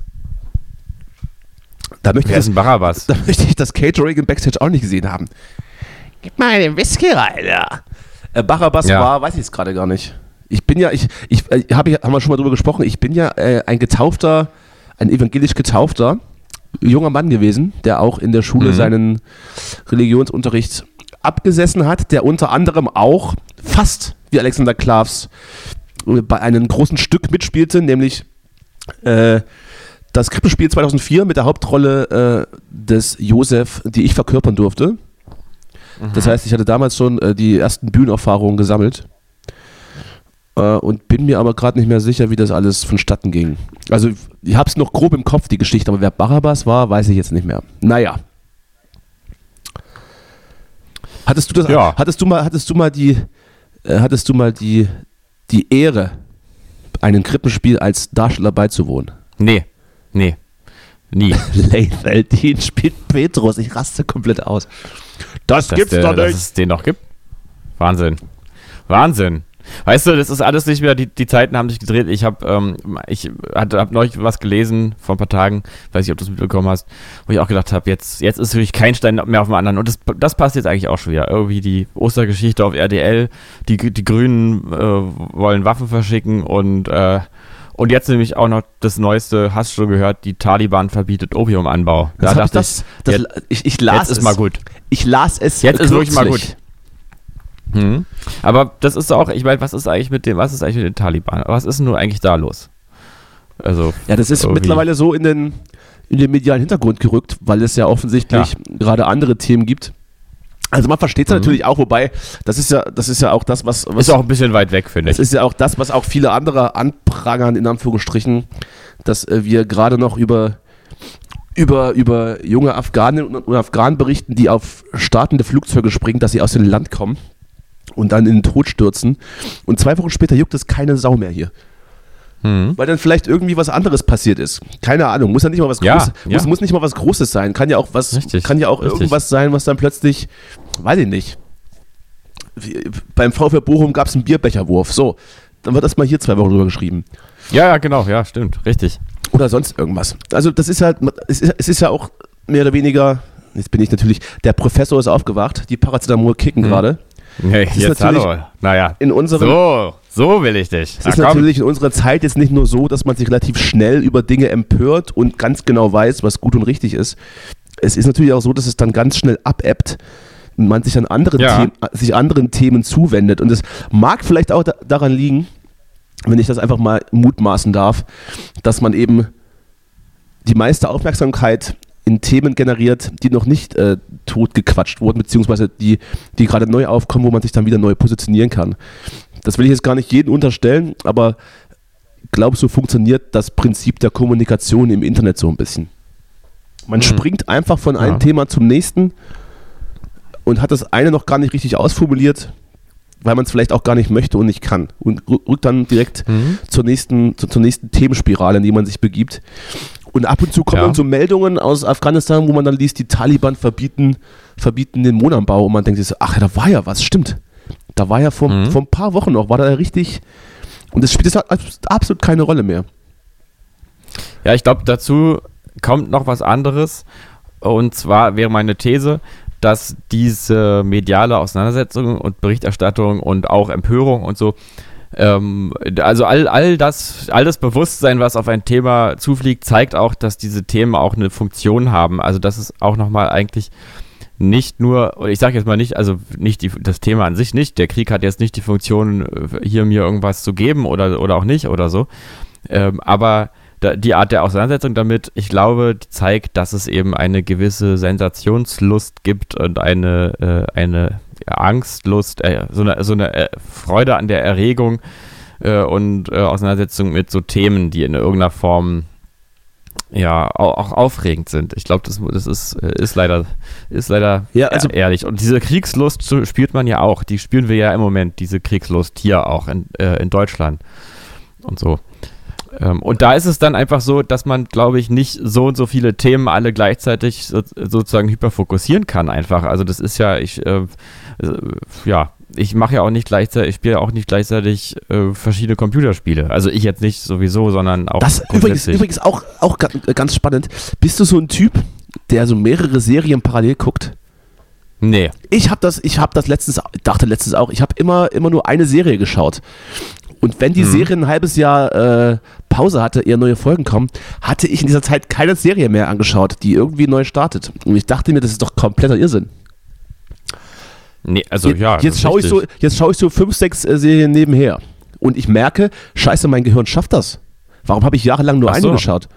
Da möchte, Wer ich ist das, ein Barabbas? da möchte ich das Catering im Backstage auch nicht gesehen haben. Gib mal den Whisky rein, ja. Äh, Barabbas Ja. war, weiß ich es gerade gar nicht. Ich bin ja, ich, ich, äh, hab ich, haben wir schon mal drüber gesprochen, ich bin ja äh, ein getaufter, ein evangelisch getaufter junger Mann gewesen, der auch in der Schule Mhm. seinen Religionsunterricht abgesessen hat, der unter anderem auch fast wie Alexander Klavs äh, bei einem großen Stück mitspielte, nämlich äh, das Krippenspiel 2004 mit der Hauptrolle äh, des Josef, die ich verkörpern durfte. Das heißt, ich hatte damals schon äh, die ersten Bühnenerfahrungen gesammelt äh, und bin mir aber gerade nicht mehr sicher, wie das alles vonstatten ging. Also ich habe es noch grob im Kopf, die Geschichte, aber wer Barabbas war, weiß ich jetzt nicht mehr. Naja. Hattest du das? Ja. Hattest du mal, hattest du mal die, äh, hattest du mal die, die Ehre, einem Krippenspiel als Darsteller beizuwohnen? Nee. Nee. Nie. Leifeldin spielt Petrus. Ich raste komplett aus. Das dass, gibt's der, doch dass nicht. es den noch gibt. Wahnsinn. Wahnsinn. Weißt du, das ist alles nicht mehr, die, die Zeiten haben sich gedreht. Ich habe ähm, ich hatte, hab neulich was gelesen vor ein paar Tagen, weiß nicht, ob du es mitbekommen hast, wo ich auch gedacht habe, jetzt, jetzt ist wirklich kein Stein mehr auf dem anderen. Und das, das passt jetzt eigentlich auch schon wieder. Irgendwie die Ostergeschichte auf RDL, die, die Grünen äh, wollen Waffen verschicken und, äh, und jetzt nämlich auch noch das Neueste, hast du schon gehört, die Taliban verbietet Opiumanbau. Das Da ich, dachte das, das, jetzt- ich, ich las jetzt ist es. mal gut. Ich las es. Jetzt ist wirklich mal kürzlich. gut. Mhm. Aber das ist auch, ich meine, was ist eigentlich mit dem, was ist eigentlich mit den Taliban? Was ist denn nur eigentlich da los? Also, Ja, das ist Irgendwie. mittlerweile so in den, in den medialen Hintergrund gerückt, weil es ja offensichtlich gerade andere Themen gibt. Also man versteht es Mhm. natürlich auch, wobei, das ist ja, das ist ja auch das, was, was ist auch ein bisschen weit weg, finde das ich. ist ja auch das, was auch viele andere anprangern, in Anführungsstrichen, dass äh, wir gerade noch über, über, über junge Afghanen und Afghanen berichten, die auf startende Flugzeuge springen, dass sie aus dem Land kommen und dann in den Tod stürzen. Und zwei Wochen später juckt es keine Sau mehr hier. Mhm. Weil dann vielleicht irgendwie was anderes passiert ist. Keine Ahnung, muss ja nicht mal was Ja, Großes, ja. Muss, muss nicht mal was Großes sein. Kann ja auch was, Richtig, kann ja auch richtig. irgendwas sein, was dann plötzlich, weiß ich nicht. Wie, beim VfB Bochum gab es einen Bierbecherwurf. So, dann wird erst mal hier zwei Wochen drüber geschrieben. Ja, ja, genau, ja, stimmt, richtig. Oder sonst irgendwas. Also das ist halt, es ist, es ist ja auch mehr oder weniger, jetzt bin ich natürlich, der Professor ist aufgewacht, die Paracetamol kicken Mhm. gerade. Hey, ist jetzt hallo. Naja. In unserem, So, so will ich dich. Es ist Na, natürlich in unserer Zeit jetzt nicht nur so, dass man sich relativ schnell über Dinge empört und ganz genau weiß, was gut und richtig ist. Es ist natürlich auch so, dass es dann ganz schnell abebbt und man sich an anderen, Ja. Themen, sich anderen Themen zuwendet. Und es mag vielleicht auch da, daran liegen, wenn ich das einfach mal mutmaßen darf, dass man eben die meiste Aufmerksamkeit in Themen generiert, die noch nicht äh, totgequatscht wurden, beziehungsweise die, die gerade neu aufkommen, wo man sich dann wieder neu positionieren kann. Das will ich jetzt gar nicht jedem unterstellen, aber ich glaube, so funktioniert das Prinzip der Kommunikation im Internet so ein bisschen. Man Mhm. springt einfach von einem Ja. Thema zum nächsten und hat das eine noch gar nicht richtig ausformuliert, weil man es vielleicht auch gar nicht möchte und nicht kann. Und rü- rückt dann direkt Mhm. zur nächsten, zu, zur nächsten Themenspirale, in die man sich begibt. Und ab und zu kommen Ja. so Meldungen aus Afghanistan, wo man dann liest, die Taliban verbieten, verbieten den Wohnanbau und man denkt sich so, ach ja, da war ja was, stimmt. Da war ja vor, Mhm. vor ein paar Wochen noch, war da richtig. Und das spielt jetzt abs- absolut keine Rolle mehr. Ja, ich glaube, dazu kommt noch was anderes. Und zwar wäre meine These, dass diese mediale Auseinandersetzung und Berichterstattung und auch Empörung und so, ähm, also all, all, das, all das Bewusstsein, was auf ein Thema zufliegt, zeigt auch, dass diese Themen auch eine Funktion haben. Also dass es auch nochmal eigentlich nicht nur, ich sage jetzt mal nicht, also nicht die, das Thema an sich nicht, der Krieg hat jetzt nicht die Funktion, äh, hier mir irgendwas zu geben oder, oder auch nicht oder so, ähm, aber da, die Art der Auseinandersetzung damit, ich glaube, zeigt, dass es eben eine gewisse Sensationslust gibt und eine, äh, eine Angstlust, äh, so eine, so eine äh, Freude an der Erregung äh, und äh, Auseinandersetzung mit so Themen, die in irgendeiner Form ja auch, aufregend sind. Ich glaube, das, das ist, äh, ist leider, ist leider Ja, also- ehrlich. Und diese Kriegslust spürt man ja auch. Die spüren wir ja im Moment, diese Kriegslust hier auch in, äh, in Deutschland und so. Ähm, und da ist es dann einfach so, dass man, glaube ich, nicht so und so viele Themen alle gleichzeitig so, sozusagen hyperfokussieren kann einfach. Also das ist ja, ich, äh, äh, ja, ich mache ja auch nicht gleichzeitig, ich spiele auch nicht gleichzeitig äh, verschiedene Computerspiele. Also ich jetzt nicht sowieso, sondern auch Das übrigens, übrigens auch, auch ga- ganz spannend. Bist du so ein Typ, der so mehrere Serien parallel guckt? Nee. Ich habe das, ich habe das letztens, dachte letztens auch, ich habe immer, immer nur eine Serie geschaut. Und wenn die Mhm. Serie ein halbes Jahr äh, Pause hatte, eher neue Folgen kommen, hatte ich in dieser Zeit keine Serie mehr angeschaut, die irgendwie neu startet. Und ich dachte mir, das ist doch kompletter Irrsinn. Nee, also Je- ja. jetzt schaue ich so, jetzt schaue ich so fünf, sechs äh, Serien nebenher. Und ich merke, scheiße, mein Gehirn schafft das. Warum habe ich jahrelang nur Ach eine so. geschaut?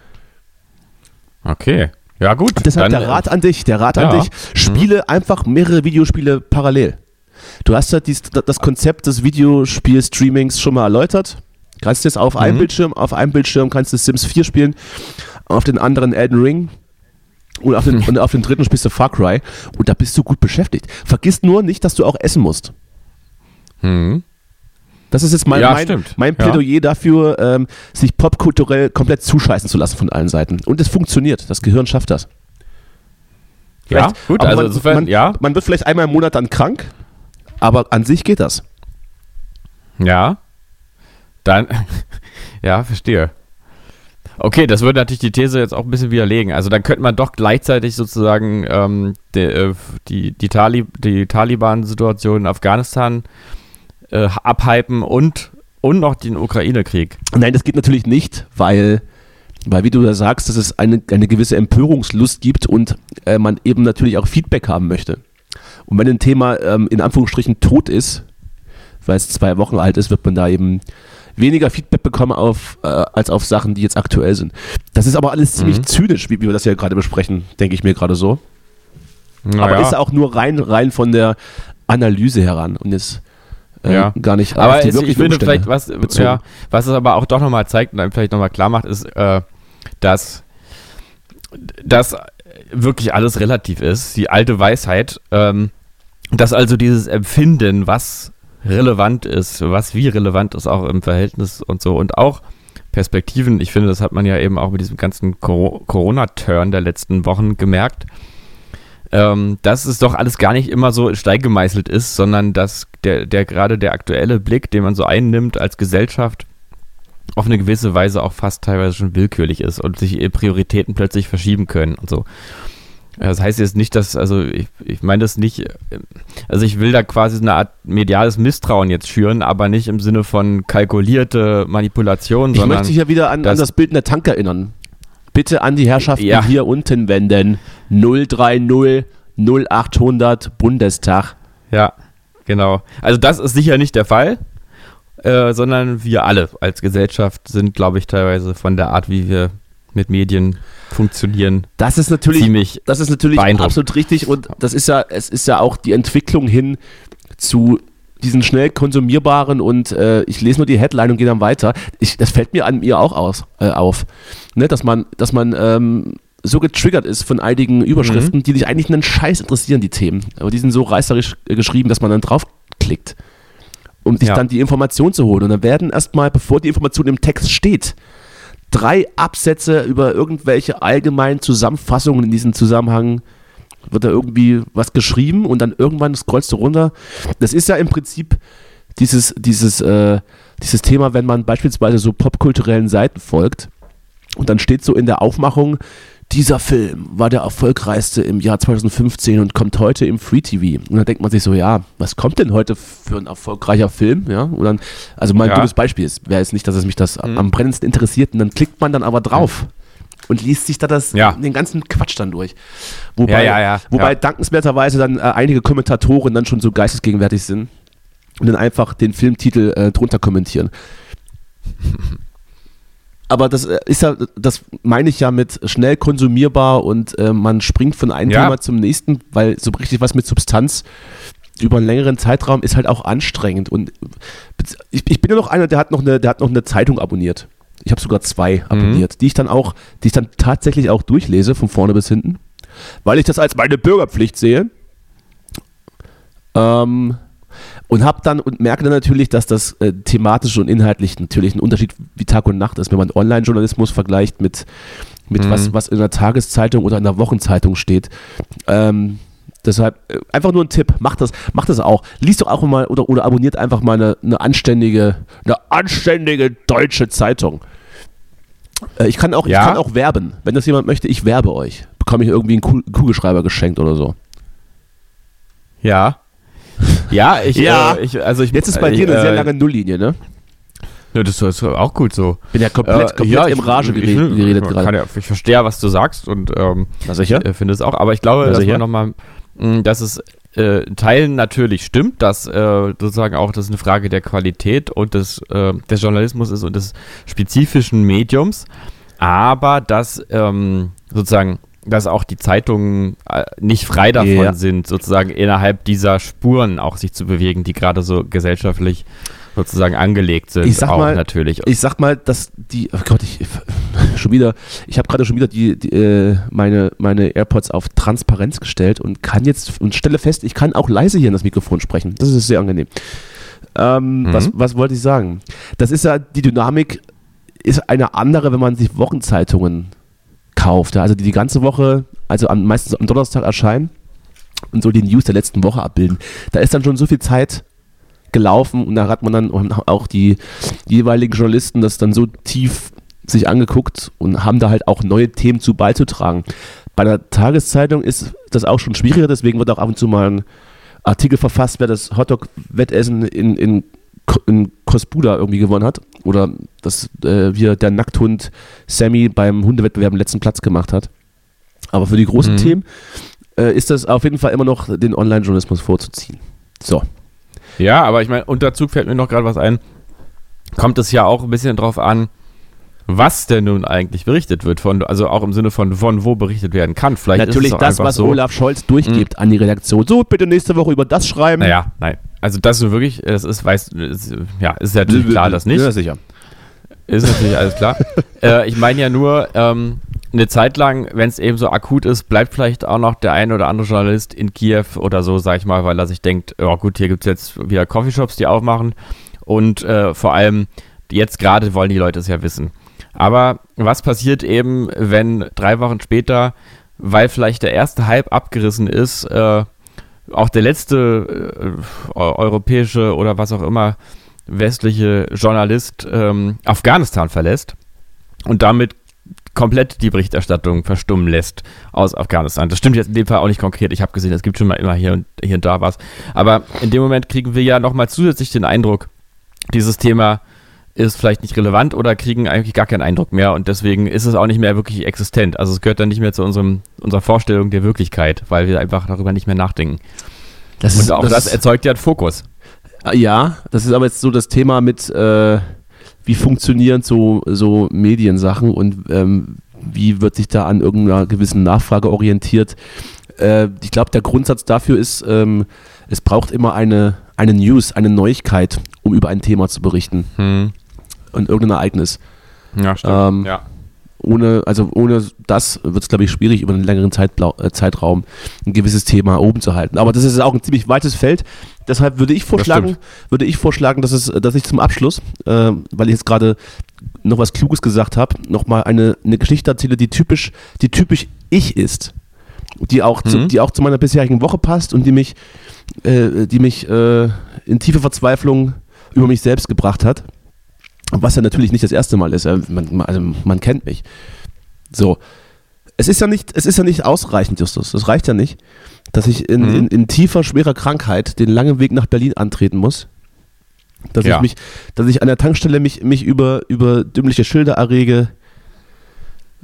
Okay. Ja, gut. Deshalb dann, der Rat an dich, der Rat ja. an dich, spiele einfach mehrere Videospiele parallel. Du hast ja dies, das Konzept des Videospiel-Streamings schon mal erläutert. Kannst jetzt auf einem Mhm. Bildschirm, auf einem Bildschirm kannst du Sims 4 spielen, auf den anderen Elden Ring und auf den, und auf den dritten spielst du Far Cry und da bist du gut beschäftigt. Vergiss nur nicht, dass du auch essen musst. Mhm. Das ist jetzt mein, Ja, mein, mein Ja. Plädoyer dafür, ähm, sich popkulturell komplett zuscheißen zu lassen von allen Seiten. Und es funktioniert. Das Gehirn schafft das. Ja, Vielleicht- gut, aber also man, insofern, man, ja. Man wird vielleicht einmal im Monat dann krank, aber an sich geht das. Ja. Dann, ja, verstehe. Okay, das würde natürlich die These jetzt auch ein bisschen widerlegen. Also dann könnte man doch gleichzeitig sozusagen ähm, de, äh, die, die, Tali die Taliban-Situation in Afghanistan äh, abhypen und, und noch den Ukraine-Krieg. Nein, das geht natürlich nicht, weil, weil wie du da sagst, dass es eine, eine gewisse Empörungslust gibt und äh, man eben natürlich auch Feedback haben möchte. Und wenn ein Thema ähm, in Anführungsstrichen tot ist, weil es zwei Wochen alt ist, wird man da eben weniger Feedback bekommen auf, äh, als auf Sachen, die jetzt aktuell sind. Das ist aber alles ziemlich Mhm. zynisch, wie, wie wir das ja gerade besprechen, denke ich mir gerade so. aber Naja. ist auch nur rein, rein von der Analyse heran und jetzt äh, Ja. gar nicht aber auf die es, ich finde Umstände vielleicht, was, bezogen. ja, was es aber auch doch nochmal zeigt und einem vielleicht nochmal klar macht, ist, äh, dass, dass wirklich alles relativ ist. Die alte Weisheit, ähm, dass also dieses Empfinden, was relevant ist, was wie relevant ist, auch im Verhältnis und so und auch Perspektiven, ich finde, das hat man ja eben auch mit diesem ganzen Coro- Corona-Turn der letzten Wochen gemerkt, ähm, dass es doch alles gar nicht immer so in Stein gemeißelt ist, sondern dass der, der gerade der aktuelle Blick, den man so einnimmt als Gesellschaft, auf eine gewisse Weise auch fast teilweise schon willkürlich ist und sich Prioritäten plötzlich verschieben können und so. Das heißt jetzt nicht, dass, also ich, ich meine das nicht, äh, also ich will da quasi eine Art mediales Misstrauen jetzt schüren, aber nicht im Sinne von kalkulierte Manipulation, Ich sondern möchte dich ja wieder an, an das- das Bild in der Tank erinnern. Bitte an die Herrschaften Ja. hier unten wenden. 030 0800 Bundestag. Ja, genau. Also das ist sicher nicht der Fall, äh, sondern wir alle als Gesellschaft sind, glaube ich, teilweise von der Art, wie wir mit Medien funktionieren, Das ist natürlich, ziemlich. das ist natürlich absolut richtig und das ist ja, es ist ja auch die Entwicklung hin zu diesen schnell konsumierbaren und äh, ich lese nur die Headline und gehe dann weiter. Ich, das fällt mir an mir auch aus, äh, auf, ne, dass man, dass man ähm, so getriggert ist von einigen Überschriften, die dich eigentlich einen Scheiß interessieren, die Themen. Aber die sind so reißerisch äh, geschrieben, dass man dann draufklickt, um sich Ja. dann die Information zu holen. Und dann werden erstmal, bevor die Information im Text steht, drei Absätze über irgendwelche allgemeinen Zusammenfassungen in diesem Zusammenhang wird da irgendwie was geschrieben und dann irgendwann scrollst du runter. Das ist ja im Prinzip dieses, dieses, äh, dieses Thema, wenn man beispielsweise so popkulturellen Seiten folgt und dann steht so in der Aufmachung, dieser Film war der erfolgreichste im Jahr 2015 und kommt heute im Free TV. Und dann denkt man sich so, ja, was kommt denn heute für ein erfolgreicher Film? Ja, dann, also mein Ja. dummes Beispiel ist, wäre jetzt nicht, dass es mich das Mhm. am brennendsten interessiert und dann klickt man dann aber drauf. Und liest sich da das, Ja. den ganzen Quatsch dann durch. Wobei, Ja, ja, wobei dankenswerterweise dann äh, einige Kommentatoren dann schon so geistesgegenwärtig sind und dann einfach den Filmtitel äh, drunter kommentieren. Aber das äh, ist ja, das meine ich ja mit schnell konsumierbar und äh, man springt von einem Ja. Thema zum nächsten, weil so richtig was mit Substanz über einen längeren Zeitraum ist halt auch anstrengend. Und ich, ich bin ja noch einer, der hat noch eine, der hat noch eine Zeitung abonniert. Ich habe sogar zwei abonniert, die ich dann auch, die ich dann tatsächlich auch durchlese, von vorne bis hinten, weil ich das als meine Bürgerpflicht sehe. Ähm, und habe dann und merke dann natürlich, dass das äh, thematisch und inhaltlich natürlich ein Unterschied wie Tag und Nacht ist, wenn man Online-Journalismus vergleicht mit, mit Mhm. was, was in einer Tageszeitung oder in einer Wochenzeitung steht. Ähm, Deshalb äh, einfach nur ein Tipp, macht das, macht das auch. Liest doch auch mal oder, oder abonniert einfach mal eine, eine anständige, eine anständige deutsche Zeitung. Äh, ich kann auch, Ja. ich kann auch werben. Wenn das jemand möchte, ich werbe euch. Bekomme ich irgendwie einen Ku- Kugelschreiber geschenkt oder so. Ja. Ja, ich, Ja. Äh, ich also ich Jetzt ist bei ich, dir eine sehr äh, lange Nulllinie, ne? Ja, das ist auch gut so. Bin ja komplett, Äh, komplett ja, im ich- Rage ich- geredet, ich, geredet gerade. Ja, ich verstehe, was du sagst und ähm, äh, finde es auch. Aber ich glaube, Na dass man nochmal, dass es äh, in Teilen natürlich stimmt, dass äh, sozusagen auch das eine Frage der Qualität und des, äh, des Journalismus ist und des spezifischen Mediums, aber dass ähm, sozusagen dass auch die Zeitungen äh, nicht frei davon Ja. sind, sozusagen innerhalb dieser Spuren auch sich zu bewegen, die gerade so gesellschaftlich sozusagen angelegt sind. Ich sag auch mal, natürlich. Ich sag mal, dass die, oh Gott, ich schon wieder, ich habe gerade schon wieder die, die äh, meine, meine AirPods auf Transparenz gestellt und kann jetzt und stelle fest, ich kann auch leise hier in das Mikrofon sprechen. Das ist sehr angenehm. Ähm, Mhm. was, was wollte ich sagen? Das ist ja, die Dynamik ist eine andere, wenn man sich Wochenzeitungen kauft. Also die die ganze Woche, also am, meistens am Donnerstag erscheinen und so die News der letzten Woche abbilden. Da ist dann schon so viel Zeit gelaufen und da hat man dann auch die jeweiligen Journalisten das dann so tief sich angeguckt und haben da halt auch neue Themen zu beizutragen. Bei einer Tageszeitung ist das auch schon schwieriger, deswegen wird auch ab und zu mal ein Artikel verfasst, wer das Hotdog-Wettessen in, in, in Kosbuda irgendwie gewonnen hat. Oder dass äh, wir der Nackthund Sammy beim Hundewettbewerb den letzten Platz gemacht hat. Aber für die großen Mhm. Themen äh, ist das auf jeden Fall immer noch den Online-Journalismus vorzuziehen. So. Ja, aber ich meine, unter Zug fällt mir noch gerade was ein. Kommt es ja auch ein bisschen drauf an, was denn nun eigentlich berichtet wird, von, also auch im Sinne von, von wo berichtet werden kann. Vielleicht Natürlich das, was so, Olaf Scholz durchgibt an die Redaktion. So, bitte nächste Woche über das schreiben. Naja, nein. Also das ist wirklich, das ist, weiß, ist, ja, ist ja natürlich klar, das nicht. Ja, sicher. Ist natürlich alles klar. äh, ich meine ja nur, ähm, eine Zeit lang, wenn es eben so akut ist, bleibt vielleicht auch noch der ein oder andere Journalist in Kiew oder so, sag ich mal, weil er sich denkt, ja gut, hier gibt es jetzt wieder Coffeeshops, die aufmachen und äh, vor allem jetzt gerade wollen die Leute es ja wissen. Aber was passiert eben, wenn drei Wochen später, weil vielleicht der erste Hype abgerissen ist, äh, auch der letzte äh, eu- europäische oder was auch immer westliche Journalist ähm, Afghanistan verlässt und damit komplett die Berichterstattung verstummen lässt aus Afghanistan. Das stimmt jetzt in dem Fall auch nicht konkret. Ich habe gesehen, es gibt schon mal immer hier und, hier und da was. Aber in dem Moment kriegen wir ja nochmal zusätzlich den Eindruck, dieses Thema ist vielleicht nicht relevant oder kriegen eigentlich gar keinen Eindruck mehr und deswegen ist es auch nicht mehr wirklich existent. Also es gehört dann nicht mehr zu unserem, unserer Vorstellung der Wirklichkeit, weil wir einfach darüber nicht mehr nachdenken. Das Und auch das, erzeugt ja einen Fokus. ja, das ist aber jetzt so das Thema mit, äh, wie funktionieren so, so Mediensachen und ähm, wie wird sich da an irgendeiner gewissen Nachfrage orientiert. Äh, ich glaube, der Grundsatz dafür ist, ähm, es braucht immer eine, eine News, eine Neuigkeit, um über ein Thema zu berichten Hm. Und irgendein Ereignis. Ja, stimmt. Ähm, ja. ohne, also ohne das wird es, glaube ich, schwierig, über einen längeren Zeitblau äh, Zeitraum ein gewisses Thema oben zu halten. Aber das ist auch ein ziemlich weites Feld. Deshalb würde ich vorschlagen, würde ich vorschlagen, dass, es, dass ich zum Abschluss, äh, weil ich jetzt gerade noch was Kluges gesagt habe, nochmal eine, eine Geschichte erzähle, die typisch, die typisch ich ist. Die auch, zu, Mhm. die auch zu meiner bisherigen Woche passt und die mich, äh, die mich äh, in tiefe Verzweiflung über mich selbst gebracht hat. Was ja natürlich nicht das erste Mal ist. Man, also man kennt mich. So. Es ist ja nicht, es ist ja nicht ausreichend, Justus. Es reicht ja nicht, dass ich in, Mhm. in, in tiefer, schwerer Krankheit den langen Weg nach Berlin antreten muss. Dass Ja. ich mich, dass ich an der Tankstelle mich, mich über, über dümmliche Schilder errege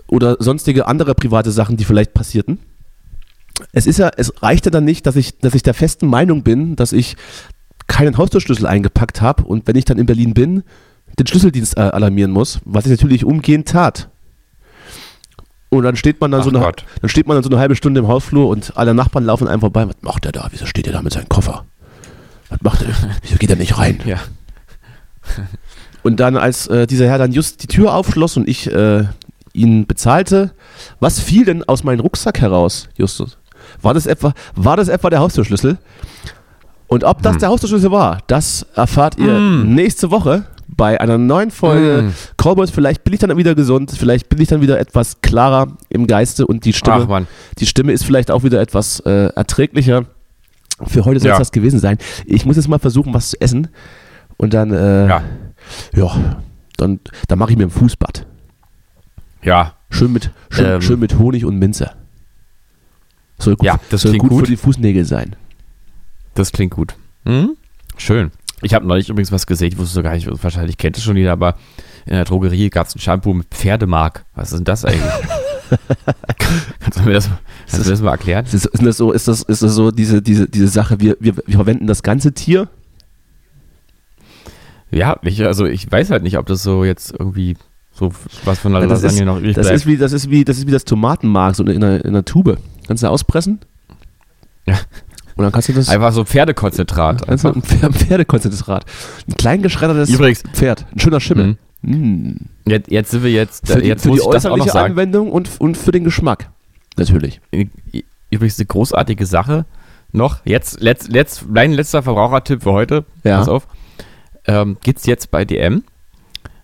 oder sonstige andere private Sachen, die vielleicht passierten. Es ist ja, es reicht ja dann nicht, dass ich, dass ich der festen Meinung bin, dass ich keinen Haustürschlüssel eingepackt habe und wenn ich dann in Berlin bin, den Schlüsseldienst äh, alarmieren muss, was ich natürlich umgehend tat. Und dann steht man dann Ach so eine, Gott. dann steht man dann so eine halbe Stunde im Hausflur und alle Nachbarn laufen einem vorbei. Was macht der da? Wieso steht der da mit seinem Koffer? Was macht er? Wieso geht er nicht rein? Ja. Und dann, als äh, dieser Herr dann just die Tür aufschloss und ich äh, ihn bezahlte, was fiel denn aus meinem Rucksack heraus, Justus? War das etwa, war das etwa der Haustürschlüssel? Und ob das Hm. der Haustürschlüssel war, das erfahrt ihr Hm. nächste Woche bei einer neuen Folge Mm. Cowboys. Vielleicht bin ich dann wieder gesund, vielleicht bin ich dann wieder etwas klarer im Geiste und die Stimme, Ach die Stimme ist vielleicht auch wieder etwas äh, erträglicher. Für heute soll es Ja. das gewesen sein. Ich muss jetzt mal versuchen, was zu essen und dann, äh, ja. ja, dann, dann mache ich mir ein Fußbad. ja, Schön mit, schön, Ähm. schön mit Honig und Minze. Soll gut, Ja, das soll klingt gut, gut. für die Fußnägel sein. das klingt gut. Hm? Schön. Ich habe neulich übrigens was gesehen, ich wusste gar nicht, wahrscheinlich kennt es schon jeder, aber in der Drogerie gab es ein Shampoo mit Pferdemark. Was ist denn das eigentlich? kannst, du mir das, kannst du mir das mal erklären? Ist, das- ist das so, ist das, ist das so diese, diese, diese Sache, wir, wir, wir verwenden das ganze Tier? Ja, ich, also ich weiß halt nicht, ob das so jetzt irgendwie so was von der Ja, das Lasagne ist- noch übrig Das bleibt. ist, wie, das, ist wie, das ist wie das Tomatenmark so in einer, in einer Tube. Kannst du auspressen? Ja. Und dann kannst du das. Einfach so Pferdekonzentrat. Einfach ein Pfer- ein Pferdekonzentrat. Ein klein geschreddertes Übrigens, Pferd. Ein schöner Schimmel. Mm. jetzt, jetzt sind wir jetzt, Für die, jetzt für muss die ich das auch noch äußerliche sagen. Anwendung und, und für den Geschmack. Natürlich. Übrigens eine großartige Sache noch. Jetzt, letzt, letzt, mein letzter Verbrauchertipp für heute. Ja. Pass auf. Ähm, gibt's jetzt bei DM.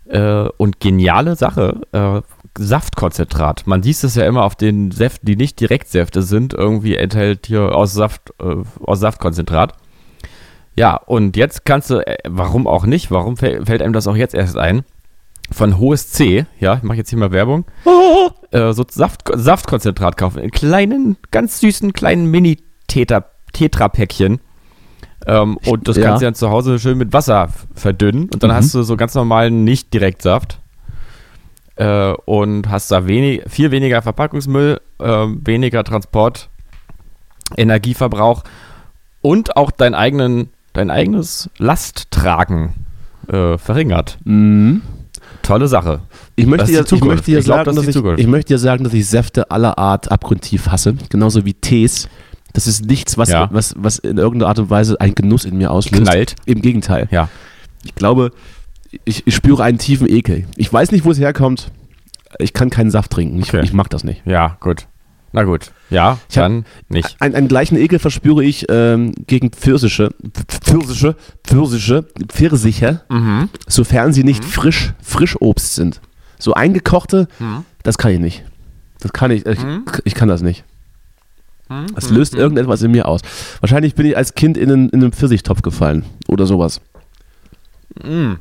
Äh, und geniale Sache. Äh, Saftkonzentrat. Man sieht es ja immer auf den Säften, die nicht Direktsäfte sind. Irgendwie enthält hier aus Saft, äh, aus Saftkonzentrat. Ja, und jetzt kannst du, äh, warum auch nicht, warum fäll- fällt einem das auch jetzt erst ein? Von Hohes C, ja, ich mache jetzt hier mal Werbung, äh, so Saft, Saftkonzentrat kaufen. In kleinen, ganz süßen, kleinen Mini-Tetra-Päckchen. Ähm, und das Ja. kannst du dann zu Hause schön mit Wasser verdünnen. Und dann Mhm. hast du so ganz normalen Nicht-Direktsaft. Äh, und hast da wenig, viel weniger Verpackungsmüll, ähm, weniger Transport, Energieverbrauch und auch dein, eigenen, dein eigenes Lasttragen äh, verringert. Mhm. Tolle Sache. Ich möchte, dir, ich, möchte Ich glaub, sagen, das ich, ich möchte sagen, dass ich Säfte aller Art abgrundtief hasse. Genauso wie Tees. Das ist nichts, was, Ja. was, was in irgendeiner Art und Weise einen Genuss in mir auslöst. Knallt. Im Gegenteil. Ja. Ich glaube, ich, ich spüre einen tiefen Ekel. Ich weiß nicht, wo es herkommt. Ich kann keinen Saft trinken. Ich, Okay. ich mag das nicht. Ja, gut. Na gut. Ja, Ich dann nicht. Ein, einen gleichen Ekel verspüre ich ähm, gegen Pfirsiche, Pfirsiche, Pfirsiche, Pfirsiche, Mhm. sofern sie nicht frisch, Frischobst sind. So eingekochte, das kann ich nicht. Das kann ich, ich, Mhm. ich kann das nicht. Das löst irgendetwas in mir aus. Wahrscheinlich bin ich als Kind in einen, in einen Pfirsichtopf gefallen oder sowas. Mhm.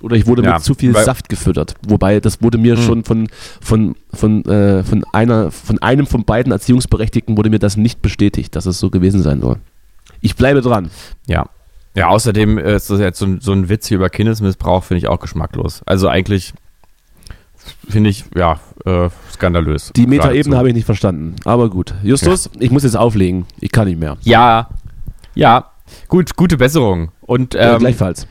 Oder ich wurde Ja, mit zu viel Saft gefüttert. Wobei, das wurde mir Mhm. schon von, von, von, äh, von, einer, von einem von beiden Erziehungsberechtigten wurde mir das nicht bestätigt, dass es so gewesen sein soll. Ich bleibe dran. Ja. Ja, außerdem ist das jetzt so ein, so ein Witz hier über Kindesmissbrauch, finde ich auch geschmacklos. Also eigentlich finde ich, ja, äh, skandalös. Die Metaebene habe ich nicht verstanden. Aber gut. Justus, ich muss jetzt auflegen. Ich kann nicht mehr. Ja, ja, gut, gute Besserung. Und Äh, ähm, gleichfalls.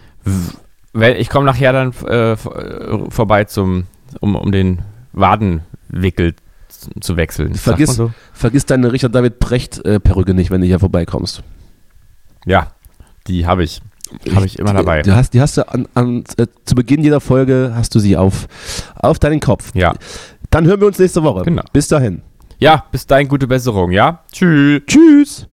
Ich komme nachher dann äh, äh, vorbei zum, um, um den Wadenwickel zu wechseln. Vergiss- so? Vergiss deine Richard David Precht-Perücke nicht, wenn du hier vorbeikommst. Ja, die habe ich. Habe ich immer dabei. Die hast, die hast du an, an, äh, zu Beginn jeder Folge hast du sie auf, auf deinen Kopf. Ja. Dann hören wir uns nächste Woche. Genau. Bis dahin. Ja, bis dahin gute Besserung, ja? Tschüss. Tschüss.